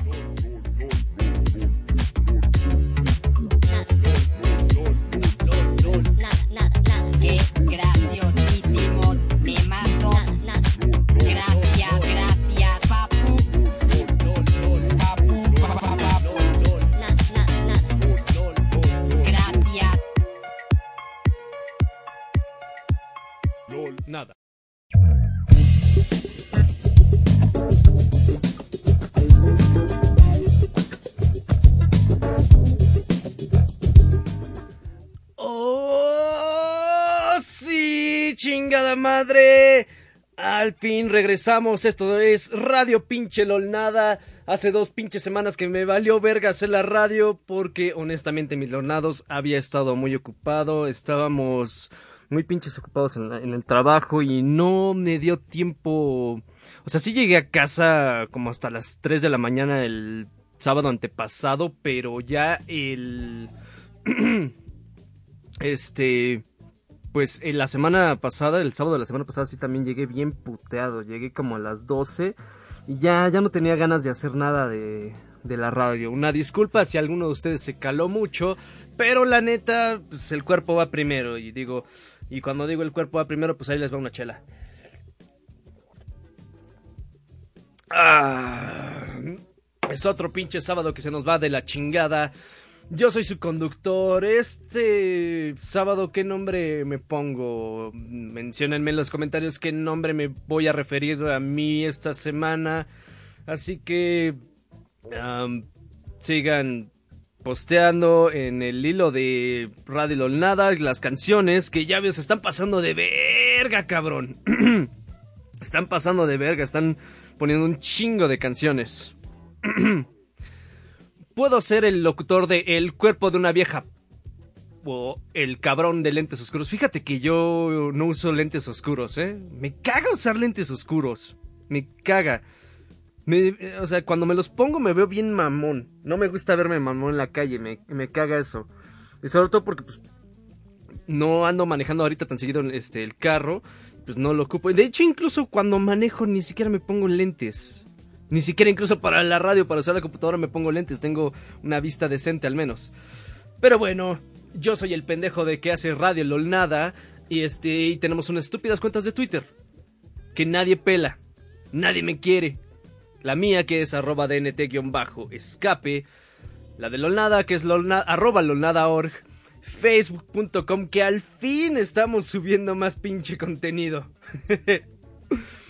Nada, madre! Al fin regresamos. Esto es Radio Pinche Lolnada. Hace dos pinches semanas que me valió verga hacer la radio porque honestamente mis lornados había estado muy ocupado. Estábamos muy pinches ocupados en, en el trabajo y no me dio tiempo. O sea, sí llegué a casa como hasta las 3 de la mañana el sábado antepasado, pero ya el... este... Pues en la semana pasada, el sábado de la semana pasada sí también llegué bien puteado. Llegué como a las 12 y ya, ya no tenía ganas de hacer nada de, de la radio. Una disculpa si alguno de ustedes se caló mucho, pero la neta, pues el cuerpo va primero. Y digo, y cuando digo el cuerpo va primero, pues ahí les va una chela. Ah, es otro pinche sábado que se nos va de la chingada. Yo soy su conductor. Este sábado, ¿qué nombre me pongo? Menciónenme en los comentarios qué nombre me voy a referir a mí esta semana. Así que sigan posteando en el hilo de Radio Lolnada las canciones que ya veo se están pasando de verga, cabrón. están pasando de verga, están poniendo un chingo de canciones. Puedo ser el locutor de El cuerpo de una vieja. O el cabrón de lentes oscuros. Fíjate que yo no uso lentes oscuros, ¿eh? Me caga usar lentes oscuros. Me caga. Me- o sea, cuando me los pongo me veo bien mamón. No me gusta verme mamón en la calle. Me, me caga eso. Y sobre todo porque pues, no ando manejando ahorita tan seguido este, el carro. Pues no lo ocupo. De hecho, incluso cuando manejo ni siquiera me pongo lentes. Ni siquiera incluso para la radio, para usar la computadora me pongo lentes. Tengo una vista decente al menos. Pero bueno, yo soy el pendejo de que hace radio lol nada. Y este, y tenemos unas estúpidas cuentas de Twitter. Que nadie pela. Nadie me quiere. La mía que es arroba dnt-escape. La de lolnada que es lolna, arroba lolnada.org. Facebook.com que al fin estamos subiendo más pinche contenido.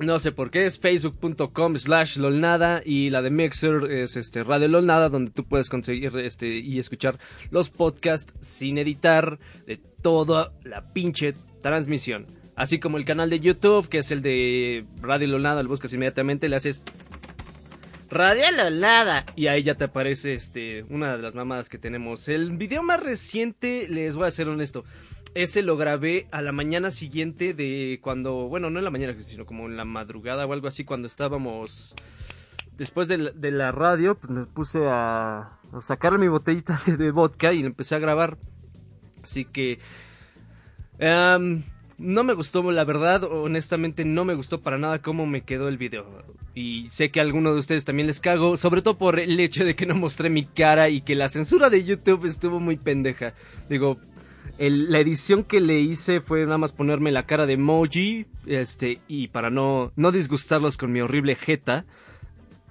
No sé por qué, es facebook.com slash lolnada y la de Mixer es este Radio Lolnada donde tú puedes conseguir este y escuchar los podcasts sin editar de toda la pinche transmisión. Así como el canal de YouTube que es el de Radio Lolnada, lo buscas inmediatamente, le haces Radio Lolnada y ahí ya te aparece este una de las mamadas que tenemos. El video más reciente, les voy a ser honesto, ese lo grabé a la mañana siguiente de cuando, bueno, no en la mañana, sino como en la madrugada o algo así, cuando estábamos después de la, radio, pues me puse a, sacar mi botellita de, vodka y empecé a grabar. Así que no me gustó, la verdad, honestamente no me gustó para nada cómo me quedó el video. Y sé que a alguno de ustedes también les cago, sobre todo por el hecho de que no mostré mi cara y que la censura de YouTube estuvo muy pendeja. Digo, la edición que le hice fue nada más ponerme la cara de emoji, este, y para no, no disgustarlos con mi horrible jeta.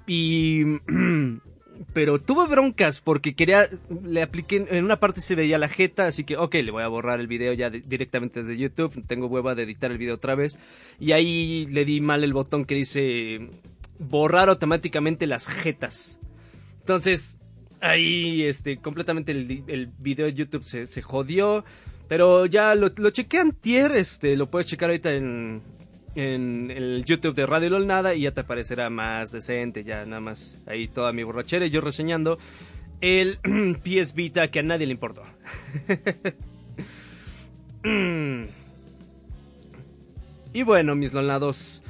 Y... Pero tuve broncas porque quería, le apliqué, en una parte se veía la jeta, así que ok, le voy a borrar el video ya directamente desde YouTube, tengo hueva de editar el video otra vez. Y ahí le di mal el botón que dice borrar automáticamente las jetas. Entonces, ahí, este, completamente el, el video de YouTube se, se jodió. Pero ya lo, lo chequé antier, este, lo puedes checar ahorita en, en el YouTube de Radio LOL Nada y ya te aparecerá más decente, ya nada más ahí toda mi borrachera y yo reseñando el PS Vita que a nadie le importó. Y bueno, mis lolnados.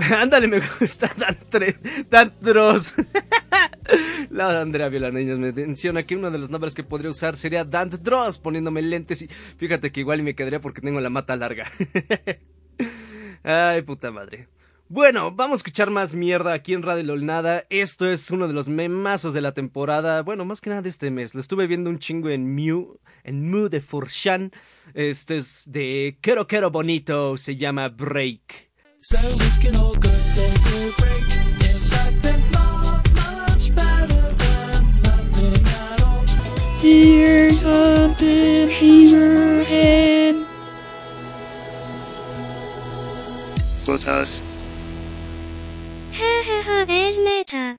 Ándale, me gusta Dan, Tre- Dan Dross. La Andrea Violaneñas me menciona que uno de los nombres que podría usar sería Dan Dross poniéndome lentes y fíjate que igual me quedaría porque tengo la mata larga. Ay, puta madre. Bueno, vamos a escuchar más mierda aquí en Radio Lolnada. Esto es uno de los memazos de la temporada. Bueno, más que nada de este mes. Lo estuve viendo un chingo en Mew, en Mew de Forshan. Este es de Quero Quero Bonito. Se llama Break. So we can all go take a break. In fact, there's not much better than nothing at all. Here's something Heberhead. Put us is neta.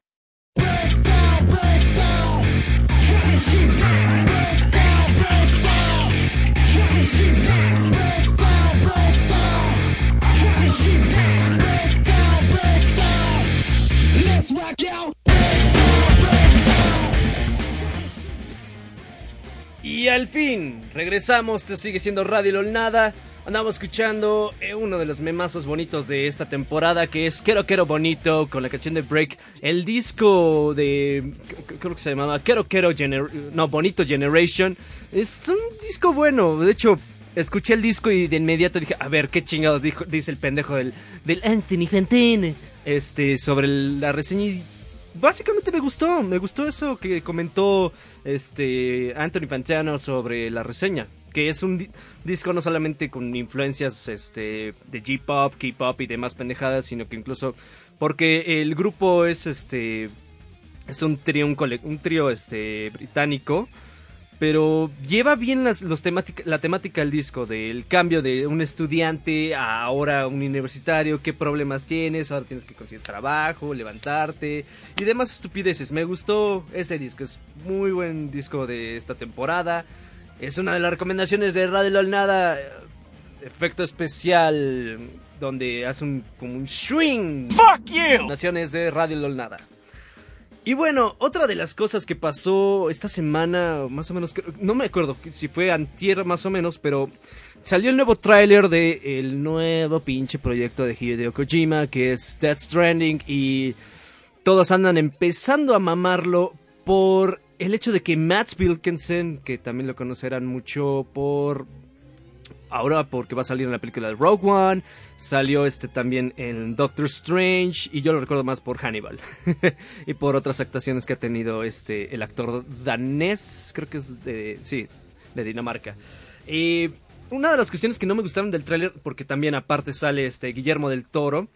Y al fin, regresamos. Esto sigue siendo Radio Lolnada. Andamos escuchando eh, uno de los memazos bonitos de esta temporada que es Quiero Quiero Bonito con la canción de Break. El disco de. Creo que se llamaba Quiero Quiero Gener No, Bonito Generation. Es un disco bueno. De hecho, escuché el disco y de inmediato dije: A ver, qué chingados dijo, dice el pendejo del, Anthony Fantine. Este, sobre la reseña. Básicamente me gustó. Me gustó eso que comentó este Anthony Fantano sobre la reseña que es un di- disco no solamente con influencias este de J-pop, K-pop y demás pendejadas, sino que incluso porque el grupo es este es un trío un, un trío este británico, pero lleva bien las, los temática- la temática del disco del cambio de un estudiante a ahora un universitario, qué problemas tienes, ahora tienes que conseguir trabajo, levantarte y demás estupideces. Me gustó ese disco, es muy buen disco de esta temporada. Es una de las recomendaciones de Radio LOL Nada. eh, Efecto especial donde hace un como un swing. Fuck you. Naciones de Radio LOL Nada. Y bueno, otra de las cosas que pasó esta semana, más o menos, no me acuerdo si fue antier más o menos, pero salió el nuevo tráiler de el nuevo pinche proyecto de Hideo Kojima, que es Death Stranding, y todos andan empezando a mamarlo por el hecho de que Matt Wilkinson, que también lo conocerán mucho por ahora porque va a salir en la película de Rogue One, salió este también en Doctor Strange y yo lo recuerdo más por Hannibal y por otras actuaciones que ha tenido este el actor danés, creo que es de sí, de Dinamarca. Y una de las cuestiones que no me gustaron del tráiler porque también aparte sale este Guillermo del Toro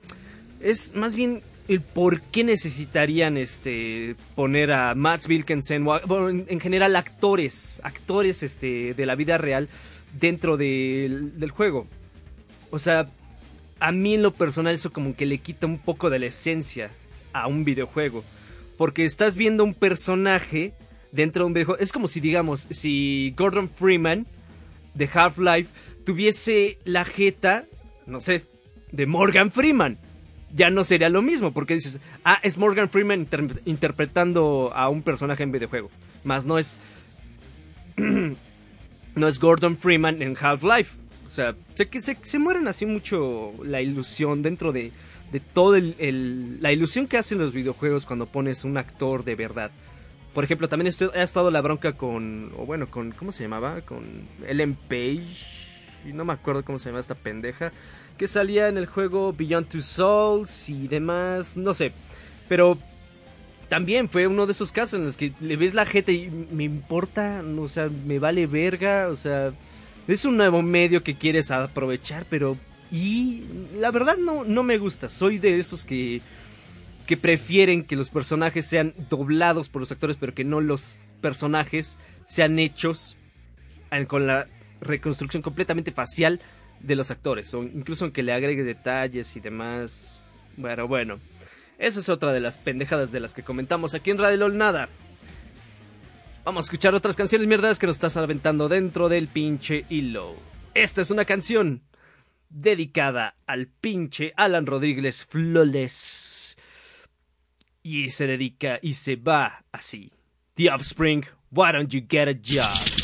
es más bien el por qué necesitarían este poner a Matt Wilkinson bueno, en, en general actores, actores este de la vida real dentro del, del juego. O sea, a mí en lo personal eso como que le quita un poco de la esencia a un videojuego, porque estás viendo un personaje dentro de un videojuego, es como si digamos, si Gordon Freeman de Half-Life tuviese la jeta, no sé, de Morgan Freeman. Ya no sería lo mismo, porque dices, ah, es Morgan Freeman inter- interpretando a un personaje en videojuego, más no es, no es Gordon Freeman en Half-Life. O sea, que se, se mueren así mucho la ilusión dentro de, de todo el, el- la ilusión que hacen los videojuegos cuando pones un actor de verdad. Por ejemplo, también ha estado la bronca con, o bueno, con, ¿cómo se llamaba? Con Ellen Page, y no me acuerdo cómo se llama esta pendeja, que salía en el juego Beyond Two Souls y demás, no sé. Pero también fue uno de esos casos en los que le ves la jeta y me importa, o sea, me vale verga, o sea, es un nuevo medio que quieres aprovechar, pero... Y la verdad no, no me gusta, soy de esos que que prefieren que los personajes sean doblados por los actores, pero que no los personajes sean hechos con la reconstrucción completamente facial de los actores, o incluso aunque le agregue detalles y demás. Bueno, bueno, esa es otra de las pendejadas de las que comentamos aquí en Radio LOL Nada. Vamos a escuchar otras canciones mierdas que nos estás aventando dentro del pinche hilo. Esta es una canción dedicada al pinche Alan Rodríguez Flawless. Y se dedica y se va así. The Offspring, why don't you get a job?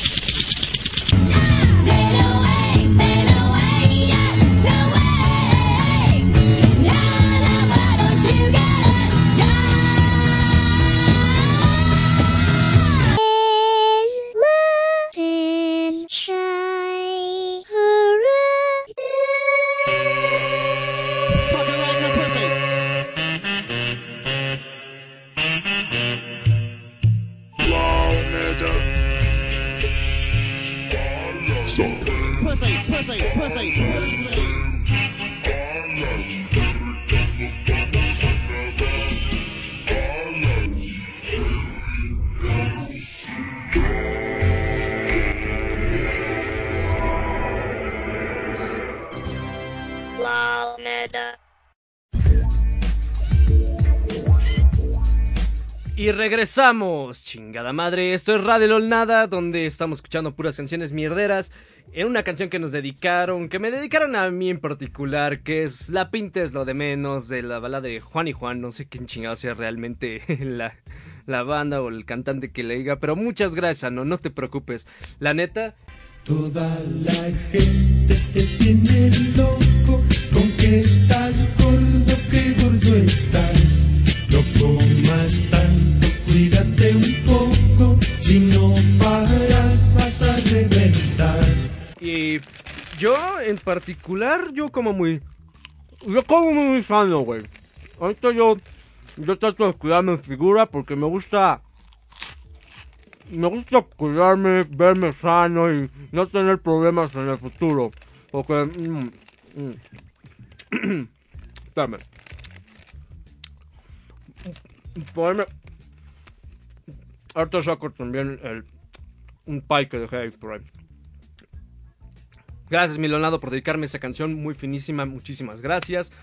Regresamos, chingada madre. Esto es Radio LOL Nada, donde estamos escuchando puras canciones mierderas. En una canción que nos dedicaron, que me dedicaron a mí en particular, que es La Pinta es lo de menos, de la balada de Juan y Juan. No sé quién chingado sea realmente la, la banda o el cantante que le diga, pero muchas gracias, no, no te preocupes. La neta, Toda la gente te tiene loco con que estás yo en particular, yo como muy... Yo como muy sano, güey. Ahorita yo, yo trato de cuidar mi figura porque me gusta... Me gusta cuidarme, verme sano y no tener problemas en el futuro. Porque... mm, mm. Espérame. Ponerme... Ahorita saco también el... Un pie que dejé ahí por ahí. Gracias, Milonado, por dedicarme esa canción muy finísima. Muchísimas gracias.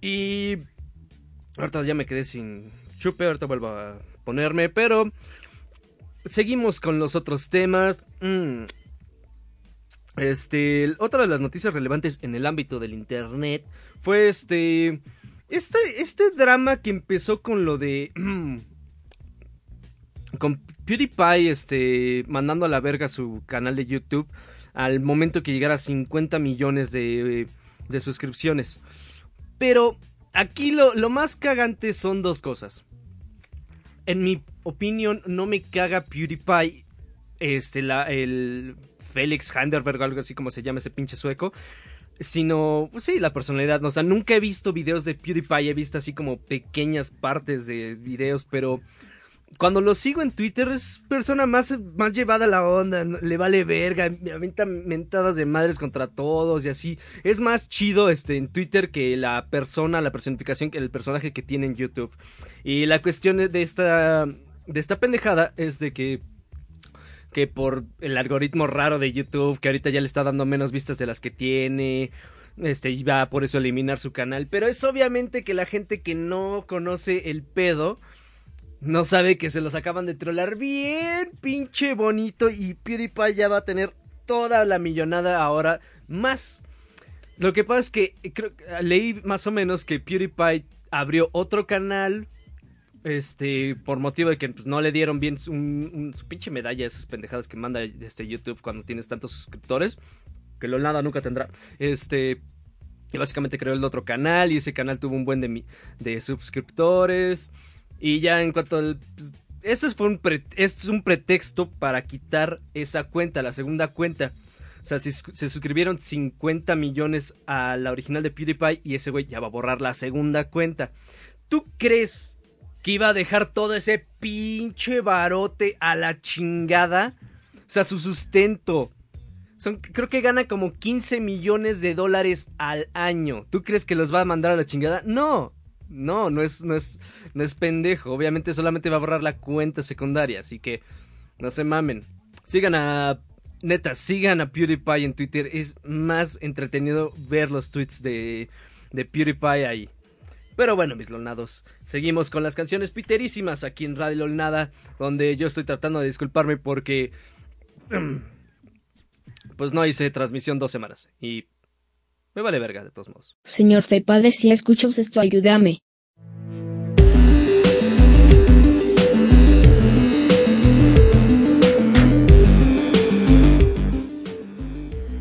Y. Ahorita ya me quedé sin chupe. Ahorita vuelvo a ponerme. Pero. Seguimos con los otros temas. Mm. Este. Otra de las noticias relevantes en el ámbito del internet fue este. Este, este drama que empezó con lo de. con PewDiePie este, mandando a la verga su canal de YouTube al momento que llegara a 50 millones de, de suscripciones. Pero aquí lo, lo más cagante son dos cosas. En mi opinión, no me caga PewDiePie, este, la, el Félix Handerberg, algo así como se llama ese pinche sueco. Sino, pues sí, la personalidad. O sea, nunca he visto videos de PewDiePie, he visto así como pequeñas partes de videos, pero cuando lo sigo en Twitter es persona más, más llevada a la onda, le vale verga, me avienta mentadas de madres contra todos y así. Es más chido este en Twitter que la persona, la personificación, que el personaje que tiene en YouTube. Y la cuestión de esta, de esta pendejada es de que que por el algoritmo raro de YouTube, que ahorita ya le está dando menos vistas de las que tiene, este, va por eso a eliminar su canal. Pero es obviamente que la gente que no conoce el pedo, no sabe que se los acaban de trolar bien pinche bonito y PewDiePie ya va a tener toda la millonada ahora más. Lo que pasa es que eh, creo, leí más o menos que PewDiePie abrió otro canal este por motivo de que pues, no le dieron bien su, un- pinche medalla esas pendejadas que manda este YouTube cuando tienes tantos suscriptores que lo nada nunca tendrá este y básicamente creó el otro canal y ese canal tuvo un buen de, de suscriptores y ya en cuanto al pues, esto es un pretexto para quitar esa cuenta la segunda cuenta o sea, si se suscribieron 50 millones a la original de PewDiePie y ese güey ya va a borrar la segunda cuenta. ¿Tú crees que iba a dejar todo ese pinche barote a la chingada? O sea, su sustento. Son, creo que gana como 15 millones de dólares al año. ¿Tú crees que los va a mandar a la chingada? No. No, no es, no es, no es pendejo. Obviamente solamente va a borrar la cuenta secundaria. Así que no se mamen. Sigan a. Neta, sigan a PewDiePie en Twitter. Es más entretenido ver los tweets de, de PewDiePie ahí. Pero bueno, mis lonados, seguimos con las canciones piterísimas aquí en Radio Lolnada, donde yo estoy tratando de disculparme porque pues no hice transmisión dos semanas y me vale verga de todos modos. Señor Fepade, si escuchas esto, ayúdame.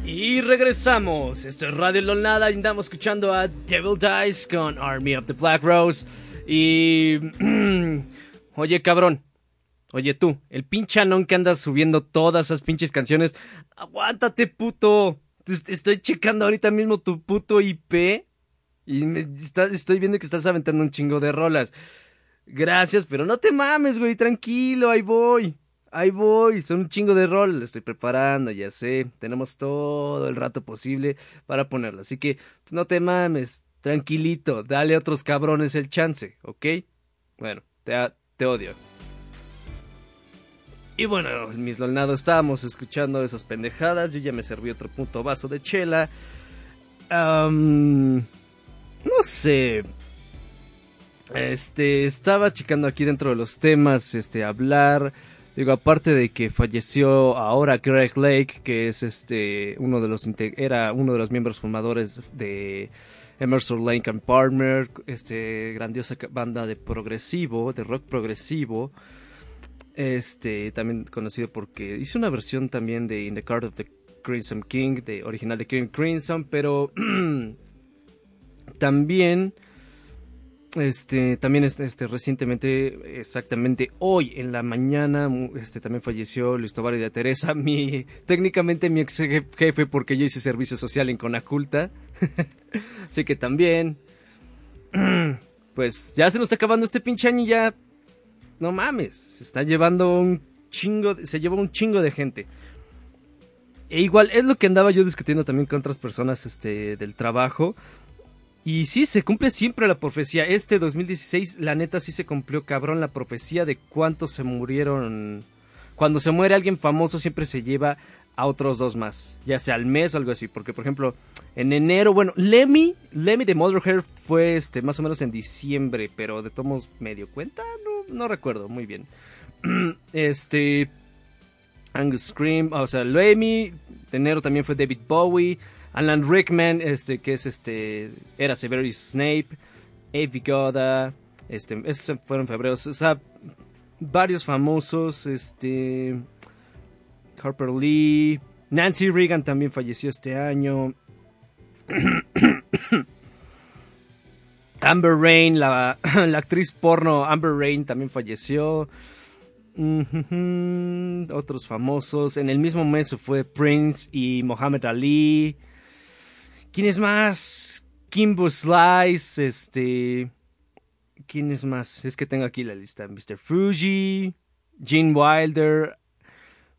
Y regresamos, esto es Radio Lolnada y andamos escuchando a Devil Dice con Army of the Black Rose. Y... Oye cabrón, oye tú, el pinche anón que andas subiendo todas esas pinches canciones, aguántate puto, estoy checando ahorita mismo tu puto IP y está- estoy viendo que estás aventando un chingo de rolas. Gracias, pero no te mames, güey, tranquilo, ahí voy. Ahí voy, son un chingo de rol, estoy preparando, ya sé. Tenemos todo el rato posible para ponerlo. Así que pues, no te mames, tranquilito, dale a otros cabrones el chance, ¿ok? Bueno, te odio. Y bueno, mis lolnados, estábamos escuchando esas pendejadas. Yo ya me serví otro puto vaso de chela. No sé. Este, estaba checando aquí dentro de los temas, este, hablar. Digo, aparte de que falleció ahora Greg Lake, que es este, uno de los, era uno de los miembros fundadores de Emerson Lake and Partner, este, grandiosa banda de progresivo, de rock progresivo. Este, también conocido porque hizo una versión también de In the Card of the Crimson King, de original de King Crimson, pero también este también este, recientemente exactamente hoy en la mañana este también falleció Luis Tobar de Teresa mi técnicamente mi ex je- jefe porque yo hice servicio social en Conaculta así que también pues ya se nos está acabando este pinche año y ya no mames se está llevando un chingo se llevó un chingo de gente e igual es lo que andaba yo discutiendo también con otras personas este del trabajo y sí, se cumple siempre la profecía. Este 2016, la neta, sí se cumplió cabrón la profecía de cuántos se murieron. Cuando se muere alguien famoso, siempre se lleva a otros dos más, ya sea al mes o algo así. Porque, por ejemplo, en enero, bueno, Lemmy, Lemmy de Motherhair fue este, más o menos en diciembre, pero de tomos medio cuenta, no, recuerdo muy bien. este. Angus Scream, o sea, Lemmy, de enero también fue David Bowie. Alan Rickman, este, que es este, era Severus Snape, Avi Goda, este, esos fueron en febrero, o sea, varios famosos, este, Harper Lee, Nancy Reagan también falleció este año, Amber Rain, la, actriz porno Amber Rain también falleció. Otros famosos. En el mismo mes fue Prince y Muhammad Ali. ¿Quién es más? Kimbo Slice, este... ¿Quién es más? Es que tengo aquí la lista. Mr. Fuji, Gene Wilder,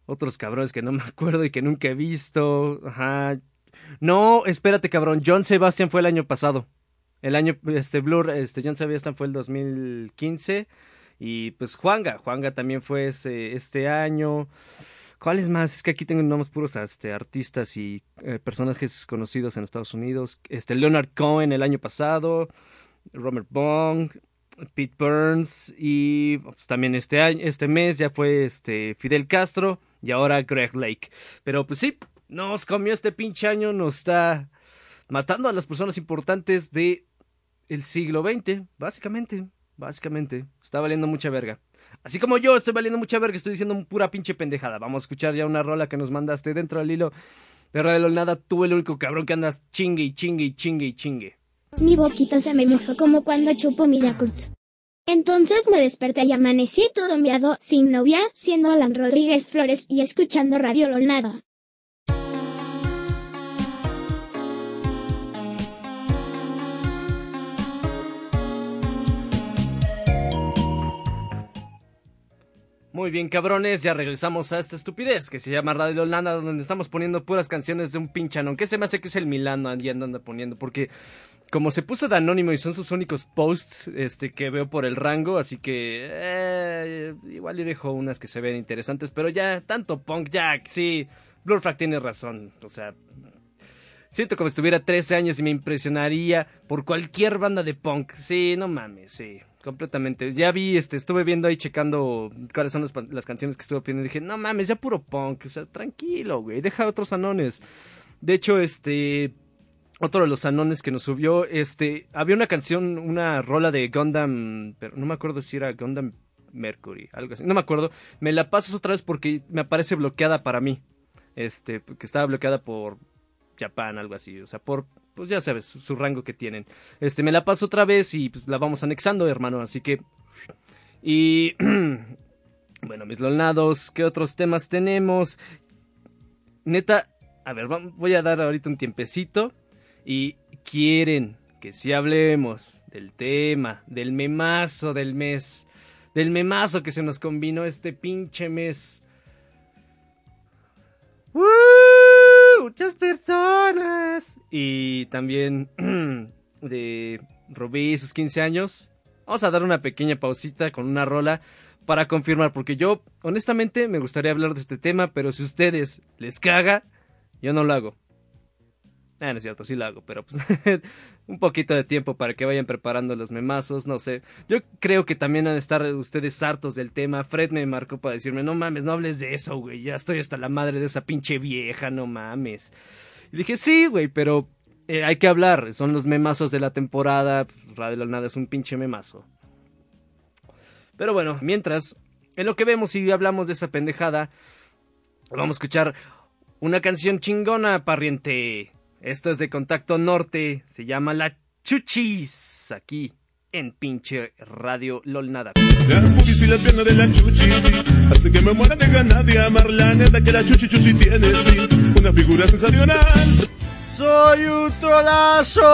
otros cabrones que no me acuerdo y que nunca he visto. Ajá. No, espérate, cabrón. John Sebastian fue el año pasado. El año, este, Blur, este, John Sebastian fue el 2015. Y pues Juanga, Juanga también fue este año. ¿Cuáles más? Es que aquí tengo nombres puros este, artistas y eh, personajes conocidos en Estados Unidos. Este, Leonard Cohen el año pasado. Robert Bong. Pete Burns. Y pues, también este año, este mes ya fue este Fidel Castro. Y ahora Greg Lake. Pero pues sí, nos comió este pinche año. Nos está matando a las personas importantes de el siglo XX, básicamente, básicamente, está valiendo mucha verga. Así como yo estoy valiendo mucha verga, estoy diciendo pura pinche pendejada. Vamos a escuchar ya una rola que nos mandaste dentro del hilo de Radio Nada. Tú el único cabrón que andas chingue y chingue y chingue y chingue. Mi boquita se me mojó como cuando chupo mi Yakult. Entonces me desperté y amanecí todo miado, sin novia, siendo Alan Rodríguez Flores y escuchando Radio Lolnada. Muy bien, cabrones, ya regresamos a esta estupidez que se llama Radio Nada, donde estamos poniendo puras canciones de un pinchanón. ¿Qué se me hace que es el Milano y andando poniendo? Porque como se puso de anónimo y son sus únicos posts este, que veo por el rango, así que eh, igual le dejo unas que se ven interesantes, pero ya, tanto punk, ya, sí, Blurfrag tiene razón, o sea, siento como si tuviera 13 años y me impresionaría por cualquier banda de punk, sí, no mames, sí, completamente, ya vi, este, estuve viendo ahí checando cuáles son las, las canciones que estuve pidiendo y dije, no mames, ya puro punk, o sea, tranquilo, güey, deja otros anones, de hecho, este otro de los anones que nos subió, este, había una canción, una rola de Gundam, pero no me acuerdo si era Gundam Mercury, algo así, no me acuerdo, me la pasas otra vez porque me aparece bloqueada para mí, este, que estaba bloqueada por Japan, algo así, o sea, por, pues ya sabes, su rango que tienen, este, me la paso otra vez y pues, la vamos anexando, hermano, así que, y, bueno, mis lolnados, ¿qué otros temas tenemos? Neta, a ver, voy a dar ahorita un tiempecito. Y quieren que si hablemos del tema, del memazo del mes, del memazo que se nos combinó este pinche mes. ¡Woo! Muchas personas. Y también de Rubí y sus 15 años. Vamos a dar una pequeña pausita con una rola para confirmar, porque yo honestamente me gustaría hablar de este tema, pero si a ustedes les caga, yo no lo hago. Ah, no es cierto, sí lo hago, pero pues un poquito de tiempo para que vayan preparando los memazos, no sé. Yo creo que también han de estar ustedes hartos del tema. Fred me marcó para decirme, no mames, no hables de eso, güey. Ya estoy hasta la madre de esa pinche vieja, no mames. Y dije, sí, güey, pero eh, hay que hablar. Son los memazos de la temporada. Radio Nada es un pinche memazo. Pero bueno, mientras, en lo que vemos y hablamos de esa pendejada, vamos a escuchar una canción chingona, parriente. Esto es de Contacto Norte, se llama La Chuchis, aquí en pinche Radio LOL Nada. Las boobies y las piernas de la chuchi, sí. Hace que me muera de ganas de amar la neta que la chuchi chuchi tiene, sí. Una figura sensacional. Soy un trolazo.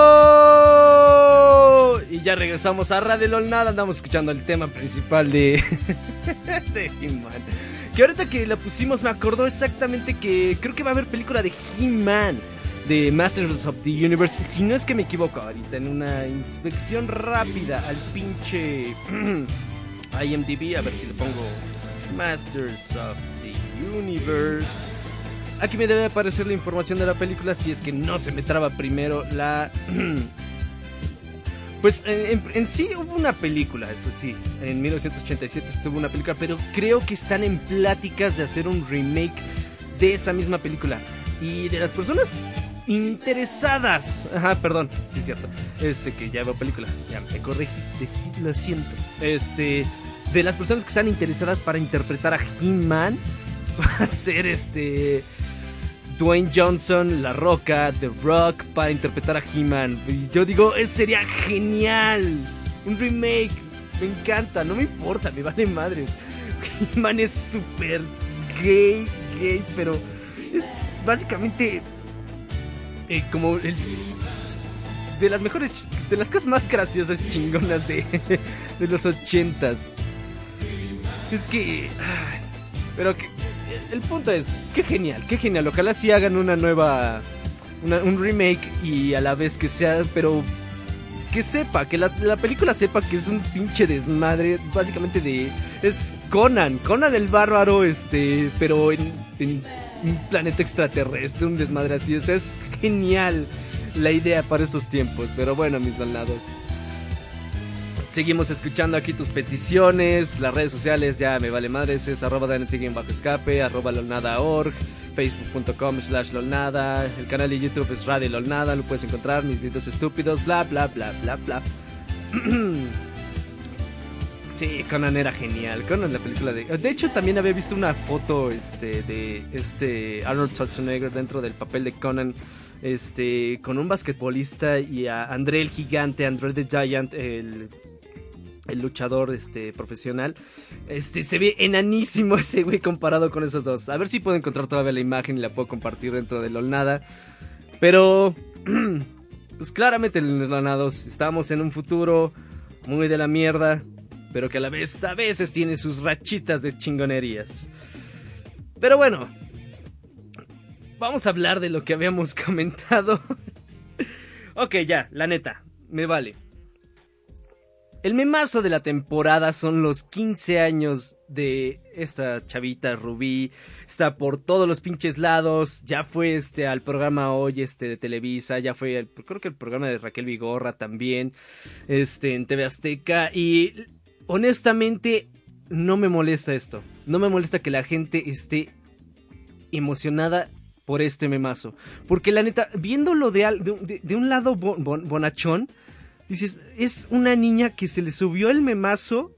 Y ya regresamos a Radio LOL Nada, andamos escuchando el tema principal de, de He-Man. Que ahorita que la pusimos me acordó exactamente que creo que va a haber película de He-Man. De Masters of the Universe. Si no es que me equivoco ahorita en una inspección rápida al pinche IMDb. A ver si le pongo Masters of the Universe. Aquí me debe aparecer la información de la película si es que no se me traba primero la... Pues en, en- en sí hubo una película, eso sí. En 1987 estuvo una película, pero creo que están en pláticas de hacer un remake de esa misma película. Y de las personas interesadas. Ajá, perdón, sí es cierto. Este que ya veo película, ya me corregí, lo siento. Este, de las personas que están interesadas para interpretar a He-Man, va a ser este Dwayne Johnson, La Roca, The Rock para interpretar a He-Man. Yo digo, eso sería genial. Un remake. Me encanta, no me importa, me vale madres. He-Man es súper gay, gay, pero es básicamente eh, como el de las mejores, de las cosas más graciosas chingonas de, de los ochentas. Es que, pero el punto es, qué genial, qué genial. Ojalá sí hagan una nueva, una- un remake y a la vez que sea, pero que sepa, que la, la película sepa que es un pinche desmadre, básicamente de, es Conan, Conan el bárbaro, este, pero en un planeta extraterrestre, un desmadre así, es genial la idea para estos tiempos, pero bueno, mis donados. Seguimos escuchando aquí tus peticiones, las redes sociales ya me vale madres, es arroba bajo escape, arroba lolnada.org, facebook.com slash lolnada, el canal de YouTube es Radio Lolnada, lo puedes encontrar, mis videos estúpidos, bla bla bla bla bla. Sí, Conan era genial. Conan la película de. De hecho, también había visto una foto este, de este Arnold Schwarzenegger dentro del papel de Conan. Este. Con un basquetbolista y a André el gigante, André the Giant, el. El luchador este, profesional. Este se ve enanísimo ese güey comparado con esos dos. A ver si puedo encontrar todavía la imagen y la puedo compartir dentro de LOLNADA. Pero. Pues claramente, los lonados, estamos en un futuro muy de la mierda pero que a la vez a veces tiene sus rachitas de chingonerías. Pero bueno, vamos a hablar de lo que habíamos comentado. ok, ya, la neta, me vale. El memazo de la temporada son los 15 años de esta chavita Rubí. Está por todos los pinches lados. Ya fue este al programa hoy este de Televisa. Ya fue al- creo que el programa de Raquel Vigorra también. Este en TV Azteca. Y honestamente no me molesta esto. No me molesta que la gente esté emocionada por este memazo. Porque la neta, viéndolo de, al- de, un lado bon- bon- bonachón, dices, es una niña que se le subió el memazo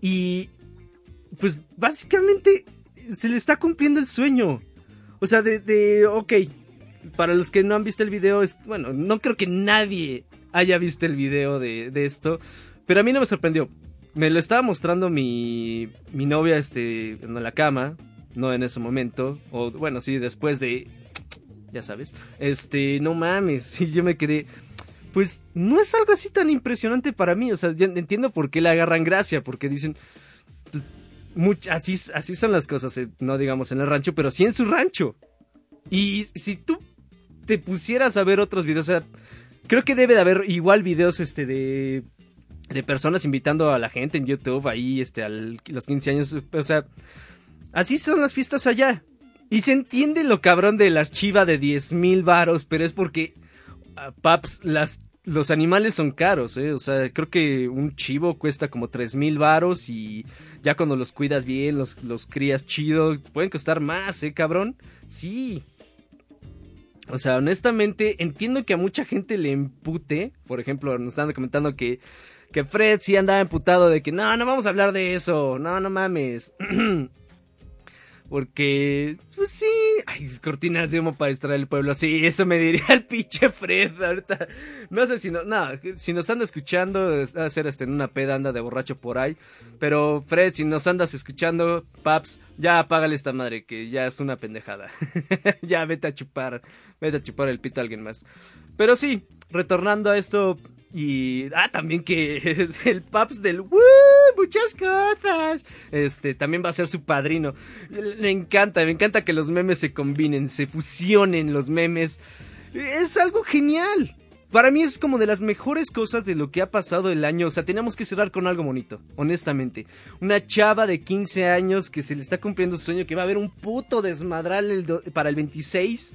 y pues básicamente se le está cumpliendo el sueño. O sea, de, de ok, para los que no han visto el video, es, bueno, no creo que nadie haya visto el video de, de esto, pero a mí no me sorprendió. Me lo estaba mostrando mi, mi novia este, en la cama, no en ese momento, o bueno, sí, después de, ya sabes, este, no mames, y yo me quedé, pues no es algo así tan impresionante para mí, o sea, entiendo por qué le agarran gracia, porque dicen, much- así, así son las cosas, eh, no digamos en el rancho, pero sí en su rancho. Y si tú te pusieras a ver otros videos, o sea, creo que debe de haber igual videos este de de personas invitando a la gente en YouTube ahí este a los 15 años, o sea, así son las fiestas allá. Y se entiende lo cabrón de las chivas de 10 mil varos, pero es porque ah, paps las los animales son caros, ¿eh? O sea, creo que un chivo cuesta como 3 mil varos y ya cuando los cuidas bien, los, los crías chido, pueden costar más, ¿eh, cabrón? Sí. O sea, honestamente, entiendo que a mucha gente le empute. Por ejemplo, nos están comentando que, que Fred sí andaba emputado de que no, no vamos a hablar de eso. No, no mames. Porque, pues sí, ay, cortinas de humo para distraer el pueblo. Sí, eso me diría el pinche Fred ahorita. No sé si no, no, si nos anda escuchando, a ser este en una peda anda de borracho por ahí. Pero Fred, si nos andas escuchando, paps, ya apágale esta madre que ya es una pendejada. ya vete a chupar, vete a chupar el pito a alguien más. Pero sí, retornando a esto y ah también que es el paps del ¡Woo! muchas cosas. Este también va a ser su padrino. Le encanta, me encanta que los memes se combinen, se fusionen los memes. Es algo genial. Para mí es como de las mejores cosas de lo que ha pasado el año. O sea, tenemos que cerrar con algo bonito, honestamente. Una chava de 15 años que se le está cumpliendo su sueño, que va a haber un puto desmadral el para el 26.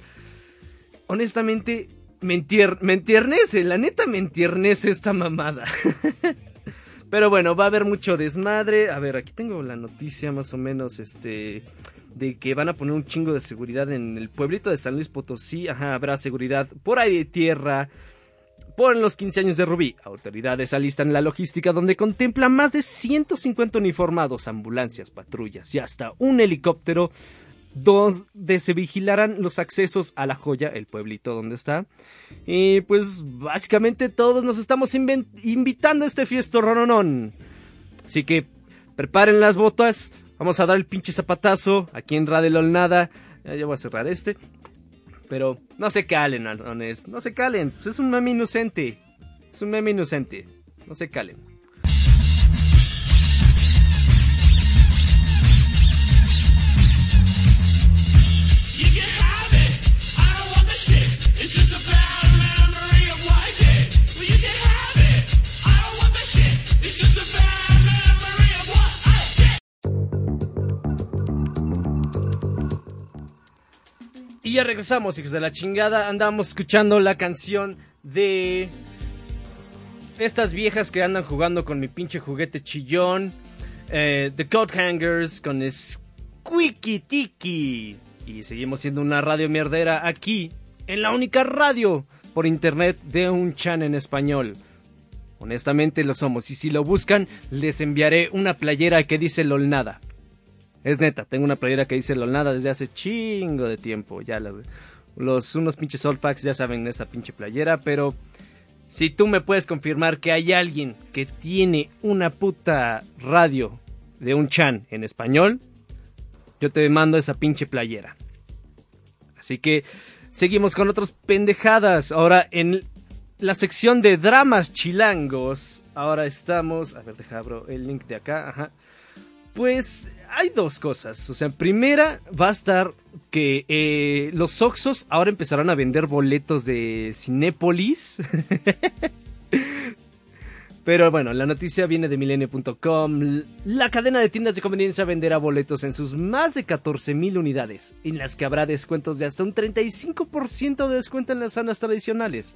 Honestamente, me, entier- me entiernece, la neta me entiernece esta mamada. Pero bueno, va a haber mucho desmadre. A ver, aquí tengo la noticia más o menos, este, de que van a poner un chingo de seguridad en el pueblito de San Luis Potosí. Ajá, habrá seguridad por ahí de tierra. Por los 15 años de Rubí, autoridades alistan la logística donde contempla más de 150 uniformados, ambulancias, patrullas y hasta un helicóptero donde se vigilarán los accesos a la joya, el pueblito donde está. Y pues básicamente todos nos estamos invitando a este fiesto rononón. Así que preparen las botas, vamos a dar el pinche zapatazo aquí en Radelol Nada. Ya, ya voy a cerrar este. Pero no se calen, no se calen. pues es un meme inocente. Es un meme inocente. No se calen. Y ya regresamos, hijos de la chingada. Andamos escuchando la canción de estas viejas que andan jugando con mi pinche juguete chillón. eh, The Coat Hangers con Squeaky Tiki. Y seguimos siendo una radio mierdera aquí, en la única radio por internet de un chan en español. Honestamente lo somos. Y si lo buscan, les enviaré una playera que dice LOLNADA. Es neta, tengo una playera que dice LOLNADA desde hace chingo de tiempo. Ya los unos pinches Solfax ya saben esa pinche playera, pero si tú me puedes confirmar que hay alguien que tiene una puta radio de un chan en español, yo te mando esa pinche playera. Así que seguimos con otras pendejadas. Ahora en la sección de dramas chilangos, ahora estamos, a ver, deja abro el link de acá, ajá. Pues hay dos cosas. O sea, primera va a estar que eh, los Oxos ahora empezarán a vender boletos de Cinépolis. Pero bueno, la noticia viene de milenio.com. La cadena de tiendas de conveniencia venderá boletos en sus más de 14.000 unidades, en las que habrá descuentos de hasta un 35% de descuento en las salas tradicionales.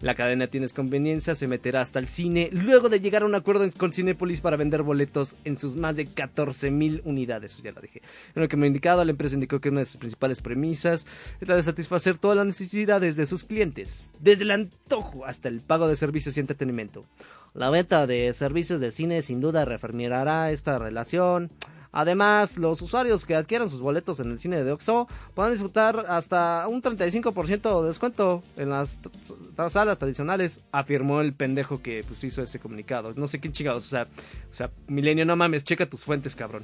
La cadena de conveniencia se meterá hasta el cine luego de llegar a un acuerdo con Cinépolis para vender boletos en sus más de 14.000 unidades. Ya lo dije. En lo que me ha indicado, la empresa indicó que una de sus principales premisas es la de satisfacer todas las necesidades de sus clientes, desde el antojo hasta el pago de servicios y entretenimiento. La venta de servicios de cine sin duda reafirmará esta relación. Además, los usuarios que adquieran sus boletos en el cine de Oxo podrán disfrutar hasta un 35% de descuento en las salas tradicionales, afirmó el pendejo que pues, hizo ese comunicado. No sé quién chingados, o sea, o sea, Milenio, no mames, checa tus fuentes, cabrón.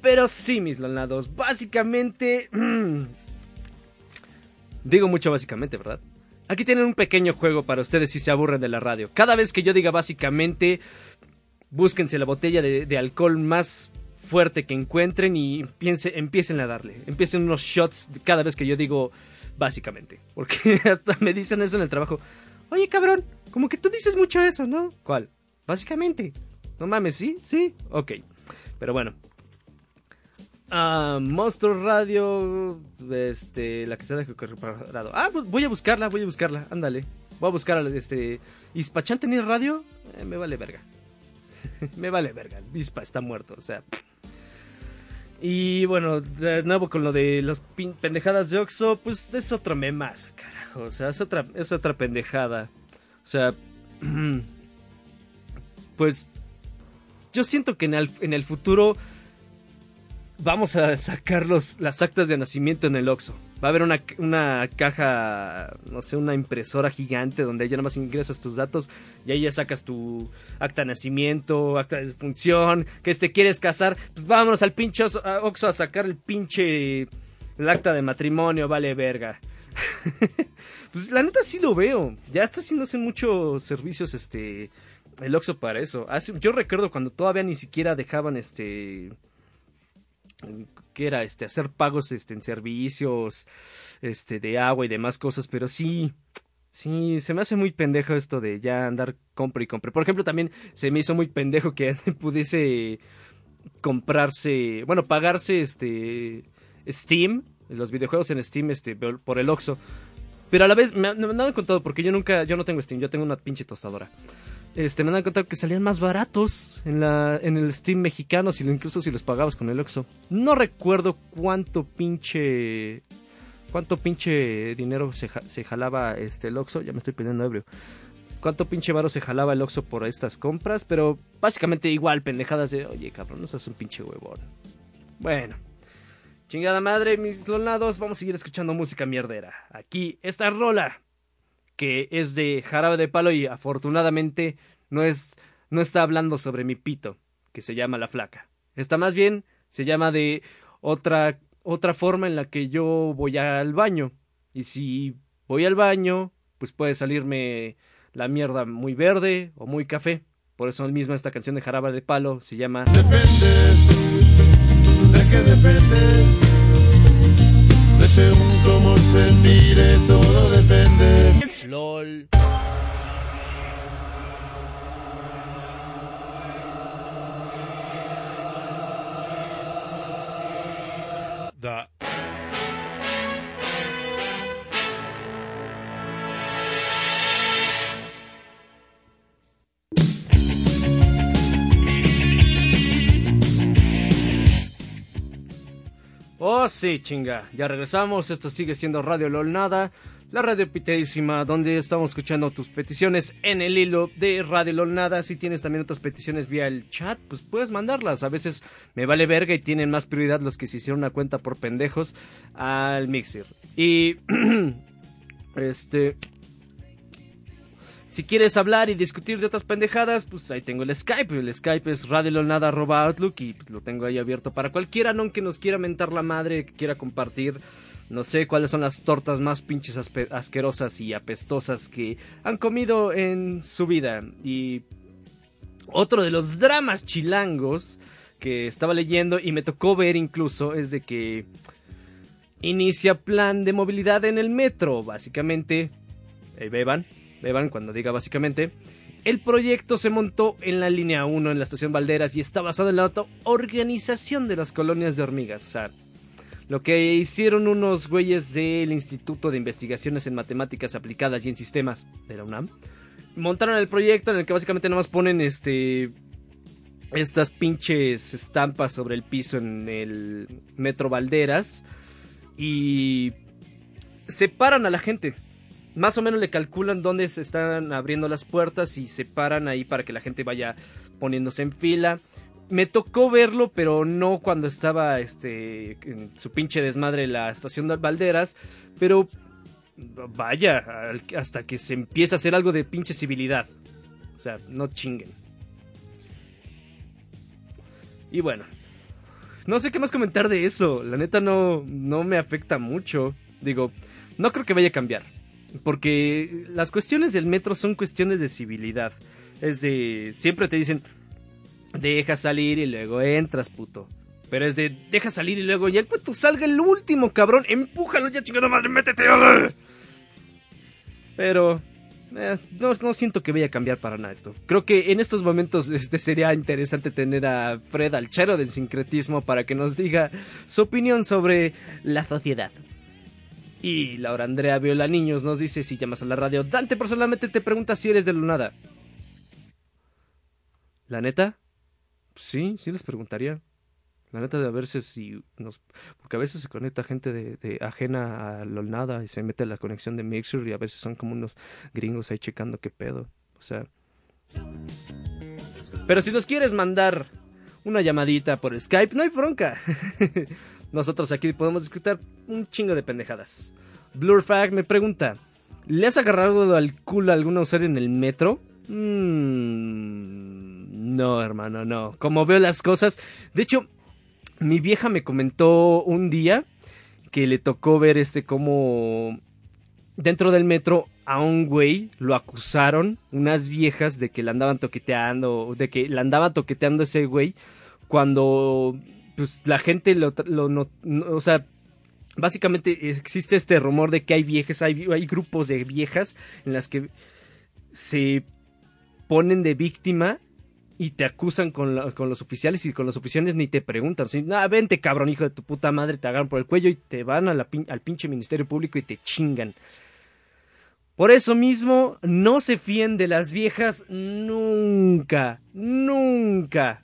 Pero sí, mis lonados, básicamente... Digo mucho básicamente, ¿verdad? Aquí tienen un pequeño juego para ustedes si se aburren de la radio. Cada vez que yo diga básicamente, búsquense la botella de, alcohol más fuerte que encuentren y piense, empiecen a darle. Empiecen unos shots cada vez que yo digo básicamente. Porque hasta me dicen eso en el trabajo. Oye, cabrón, como que tú dices mucho eso, ¿no? ¿Cuál? Básicamente. No mames, ¿sí? ¿Sí? Ok. Pero bueno. Ah, Monstruo Radio. Este. La que se ha preparado. Ah, pues voy a buscarla, voy a buscarla. Ándale. Voy a buscar este. ¿Ispachán tenía radio? Eh, me vale verga. me vale verga. Ispa está muerto, o sea. Y bueno, de nuevo con lo de las pendejadas de Oxxo, pues es otro memazo, carajo. O sea, es otra, es otra pendejada. O sea, pues yo siento que en el, en el futuro vamos a sacar los, las actas de nacimiento en el Oxxo. Va a haber una, una caja, no sé, una impresora gigante donde ya nada más ingresas tus datos y ahí ya sacas tu acta de nacimiento, acta de función, que te quieres casar, pues vámonos al pinche Oxxo a sacar el pinche el acta de matrimonio, vale verga. pues la neta sí lo veo. Ya está haciéndose muchos servicios este el Oxxo para eso. Yo recuerdo cuando todavía ni siquiera dejaban este que era este hacer pagos este en servicios este de agua y demás cosas, pero sí sí se me hace muy pendejo esto de ya andar compra y compra. Por ejemplo, también se me hizo muy pendejo que pudiese comprarse, bueno, pagarse este Steam, los videojuegos en Steam este por el Oxxo. Pero a la vez me, me han contado porque yo nunca yo no tengo Steam, yo tengo una pinche tostadora. Este, me han contado que salían más baratos en la en el Steam mexicano, si, incluso si los pagabas con el Oxxo. No recuerdo cuánto pinche cuánto pinche dinero se, se jalaba este el Oxxo, ya me estoy pidiendo ebrio. Cuánto pinche varo se jalaba el Oxxo por estas compras, pero básicamente igual pendejadas de, "Oye, cabrón, no seas un pinche huevón." Bueno, chingada madre, mis lonados, vamos a seguir escuchando música mierdera. Aquí esta rola que es de jarabe de palo y afortunadamente no es no está hablando sobre mi pito, que se llama la flaca. Está más bien se llama de otra otra forma en la que yo voy al baño y si voy al baño, pues puede salirme la mierda muy verde o muy café. Por eso mismo esta canción de jarabe de palo se llama ¿De qué depende? De según cómo se mire, todo LOL. Da. Oh, sí, chinga. Ya regresamos. Esto sigue siendo Radio LOL Nada. La radio pitadísima, donde estamos escuchando tus peticiones en el hilo de Radio LOL Nada. Si tienes también otras peticiones vía el chat, pues puedes mandarlas. A veces me vale verga y tienen más prioridad los que se hicieron una cuenta por pendejos al Mixer. Y. este. Si quieres hablar y discutir de otras pendejadas, pues ahí tengo el Skype. El Skype es radiolonada.outlook y pues, lo tengo ahí abierto para cualquiera, no que nos quiera mentar la madre, que quiera compartir. No sé cuáles son las tortas más pinches asquerosas y apestosas que han comido en su vida. Y otro de los dramas chilangos que estaba leyendo y me tocó ver incluso es de que inicia plan de movilidad en el metro. Básicamente, eh, beban, beban cuando diga básicamente. El proyecto se montó en la línea 1 en la estación Valderas y está basado en la organización de las colonias de hormigas. O sea, lo que hicieron unos güeyes del Instituto de Investigaciones en Matemáticas Aplicadas y en Sistemas de la UNAM. Montaron el proyecto en el que básicamente nada más ponen este estas pinches estampas sobre el piso en el metro Valderas y separan a la gente. Más o menos le calculan dónde se están abriendo las puertas y se paran ahí para que la gente vaya poniéndose en fila. Me tocó verlo, pero no cuando estaba este en su pinche desmadre la estación de Valderas, pero vaya, hasta que se empieza a hacer algo de pinche civilidad. O sea, no chinguen. Y bueno, no sé qué más comentar de eso. La neta no, no me afecta mucho. Digo, no creo que vaya a cambiar. Porque las cuestiones del metro son cuestiones de civilidad. Es de. Siempre te dicen. Deja salir y luego entras, puto. Pero es de, deja salir y luego ya puto salga el último, cabrón. Empújalo ya, chingada madre, métete. órale. Pero eh, no, no siento que vaya a cambiar para nada esto. Creo que en estos momentos este sería interesante tener a Fred Alchero del sincretismo para que nos diga su opinión sobre la sociedad. Y Laura Andrea Viola Niños nos dice si llamas a la radio. Dante personalmente te pregunta si eres de Lunada. ¿La neta? Sí, sí les preguntaría. La neta de a verse si nos... Porque a veces se conecta gente de, de ajena a Lolnada y se mete la conexión de Mixer y a veces son como unos gringos ahí checando qué pedo. O sea... Pero si nos quieres mandar una llamadita por Skype, no hay bronca. Nosotros aquí podemos discutir un chingo de pendejadas. Blurfag me pregunta, ¿le has agarrado al culo a alguna usuario en el metro? Mm, no, hermano, no. Como veo las cosas... De hecho, mi vieja me comentó un día que le tocó ver este como dentro del metro a un güey lo acusaron unas viejas de que le andaban toqueteando, de que le andaban toqueteando ese güey cuando pues la gente lo, lo o sea, básicamente existe este rumor de que hay viejas, hay, hay grupos de viejas en las que se ponen de víctima y te acusan con, con los oficiales y con los oficiales ni te preguntan. "Ah, vente cabrón, hijo de tu puta madre, te agarran por el cuello y te van al pinche Ministerio Público y te chingan. Por eso mismo, no se fíen de las viejas nunca, nunca.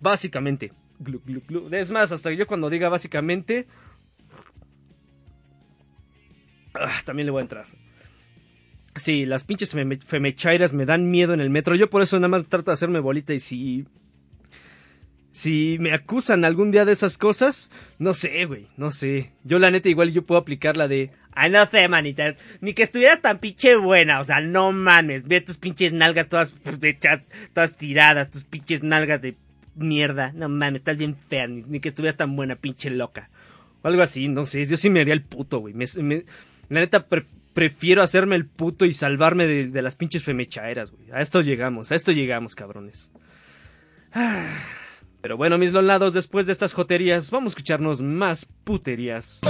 Básicamente. Glu, glu, glu. Es más, hasta yo cuando diga básicamente... ah, también le voy a entrar. Sí, las pinches feme- femechairas me dan miedo en el metro. Yo por eso nada más trato de hacerme bolita y si... Si me acusan algún día de esas cosas, no sé, güey, no sé. Yo la neta igual yo puedo aplicar la de... Ay, no sé, manita, ni que estuviera tan pinche buena, o sea, no mames, ve tus pinches nalgas todas pues, todas tiradas, tus pinches nalgas de mierda, no mames, estás bien fea, ni, que estuvieras tan buena, pinche loca. O algo así, no sé, yo sí me haría el puto, güey. Me- la neta, prefiero hacerme el puto y salvarme de, las pinches femechaeras, güey. A esto llegamos, a esto llegamos, cabrones. Pero bueno, mis lolados, después de estas joterías, vamos a escucharnos más puterías.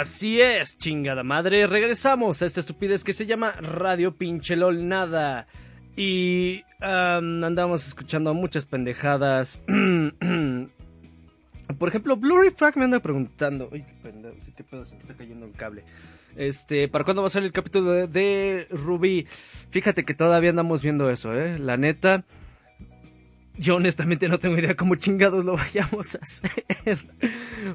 Así es, chingada madre. Regresamos a esta estupidez que se llama Radio Pinche LOL Nada. Y am, andamos escuchando muchas pendejadas. Por ejemplo, Blurry Frag me anda preguntando. Uy, qué pendejo, qué pedo, se está cayendo un cable. Este, ¿para cuándo va a salir el capítulo de, de Ruby? Fíjate que todavía andamos viendo eso, eh. La neta. Yo honestamente no tengo idea cómo chingados lo vayamos a hacer.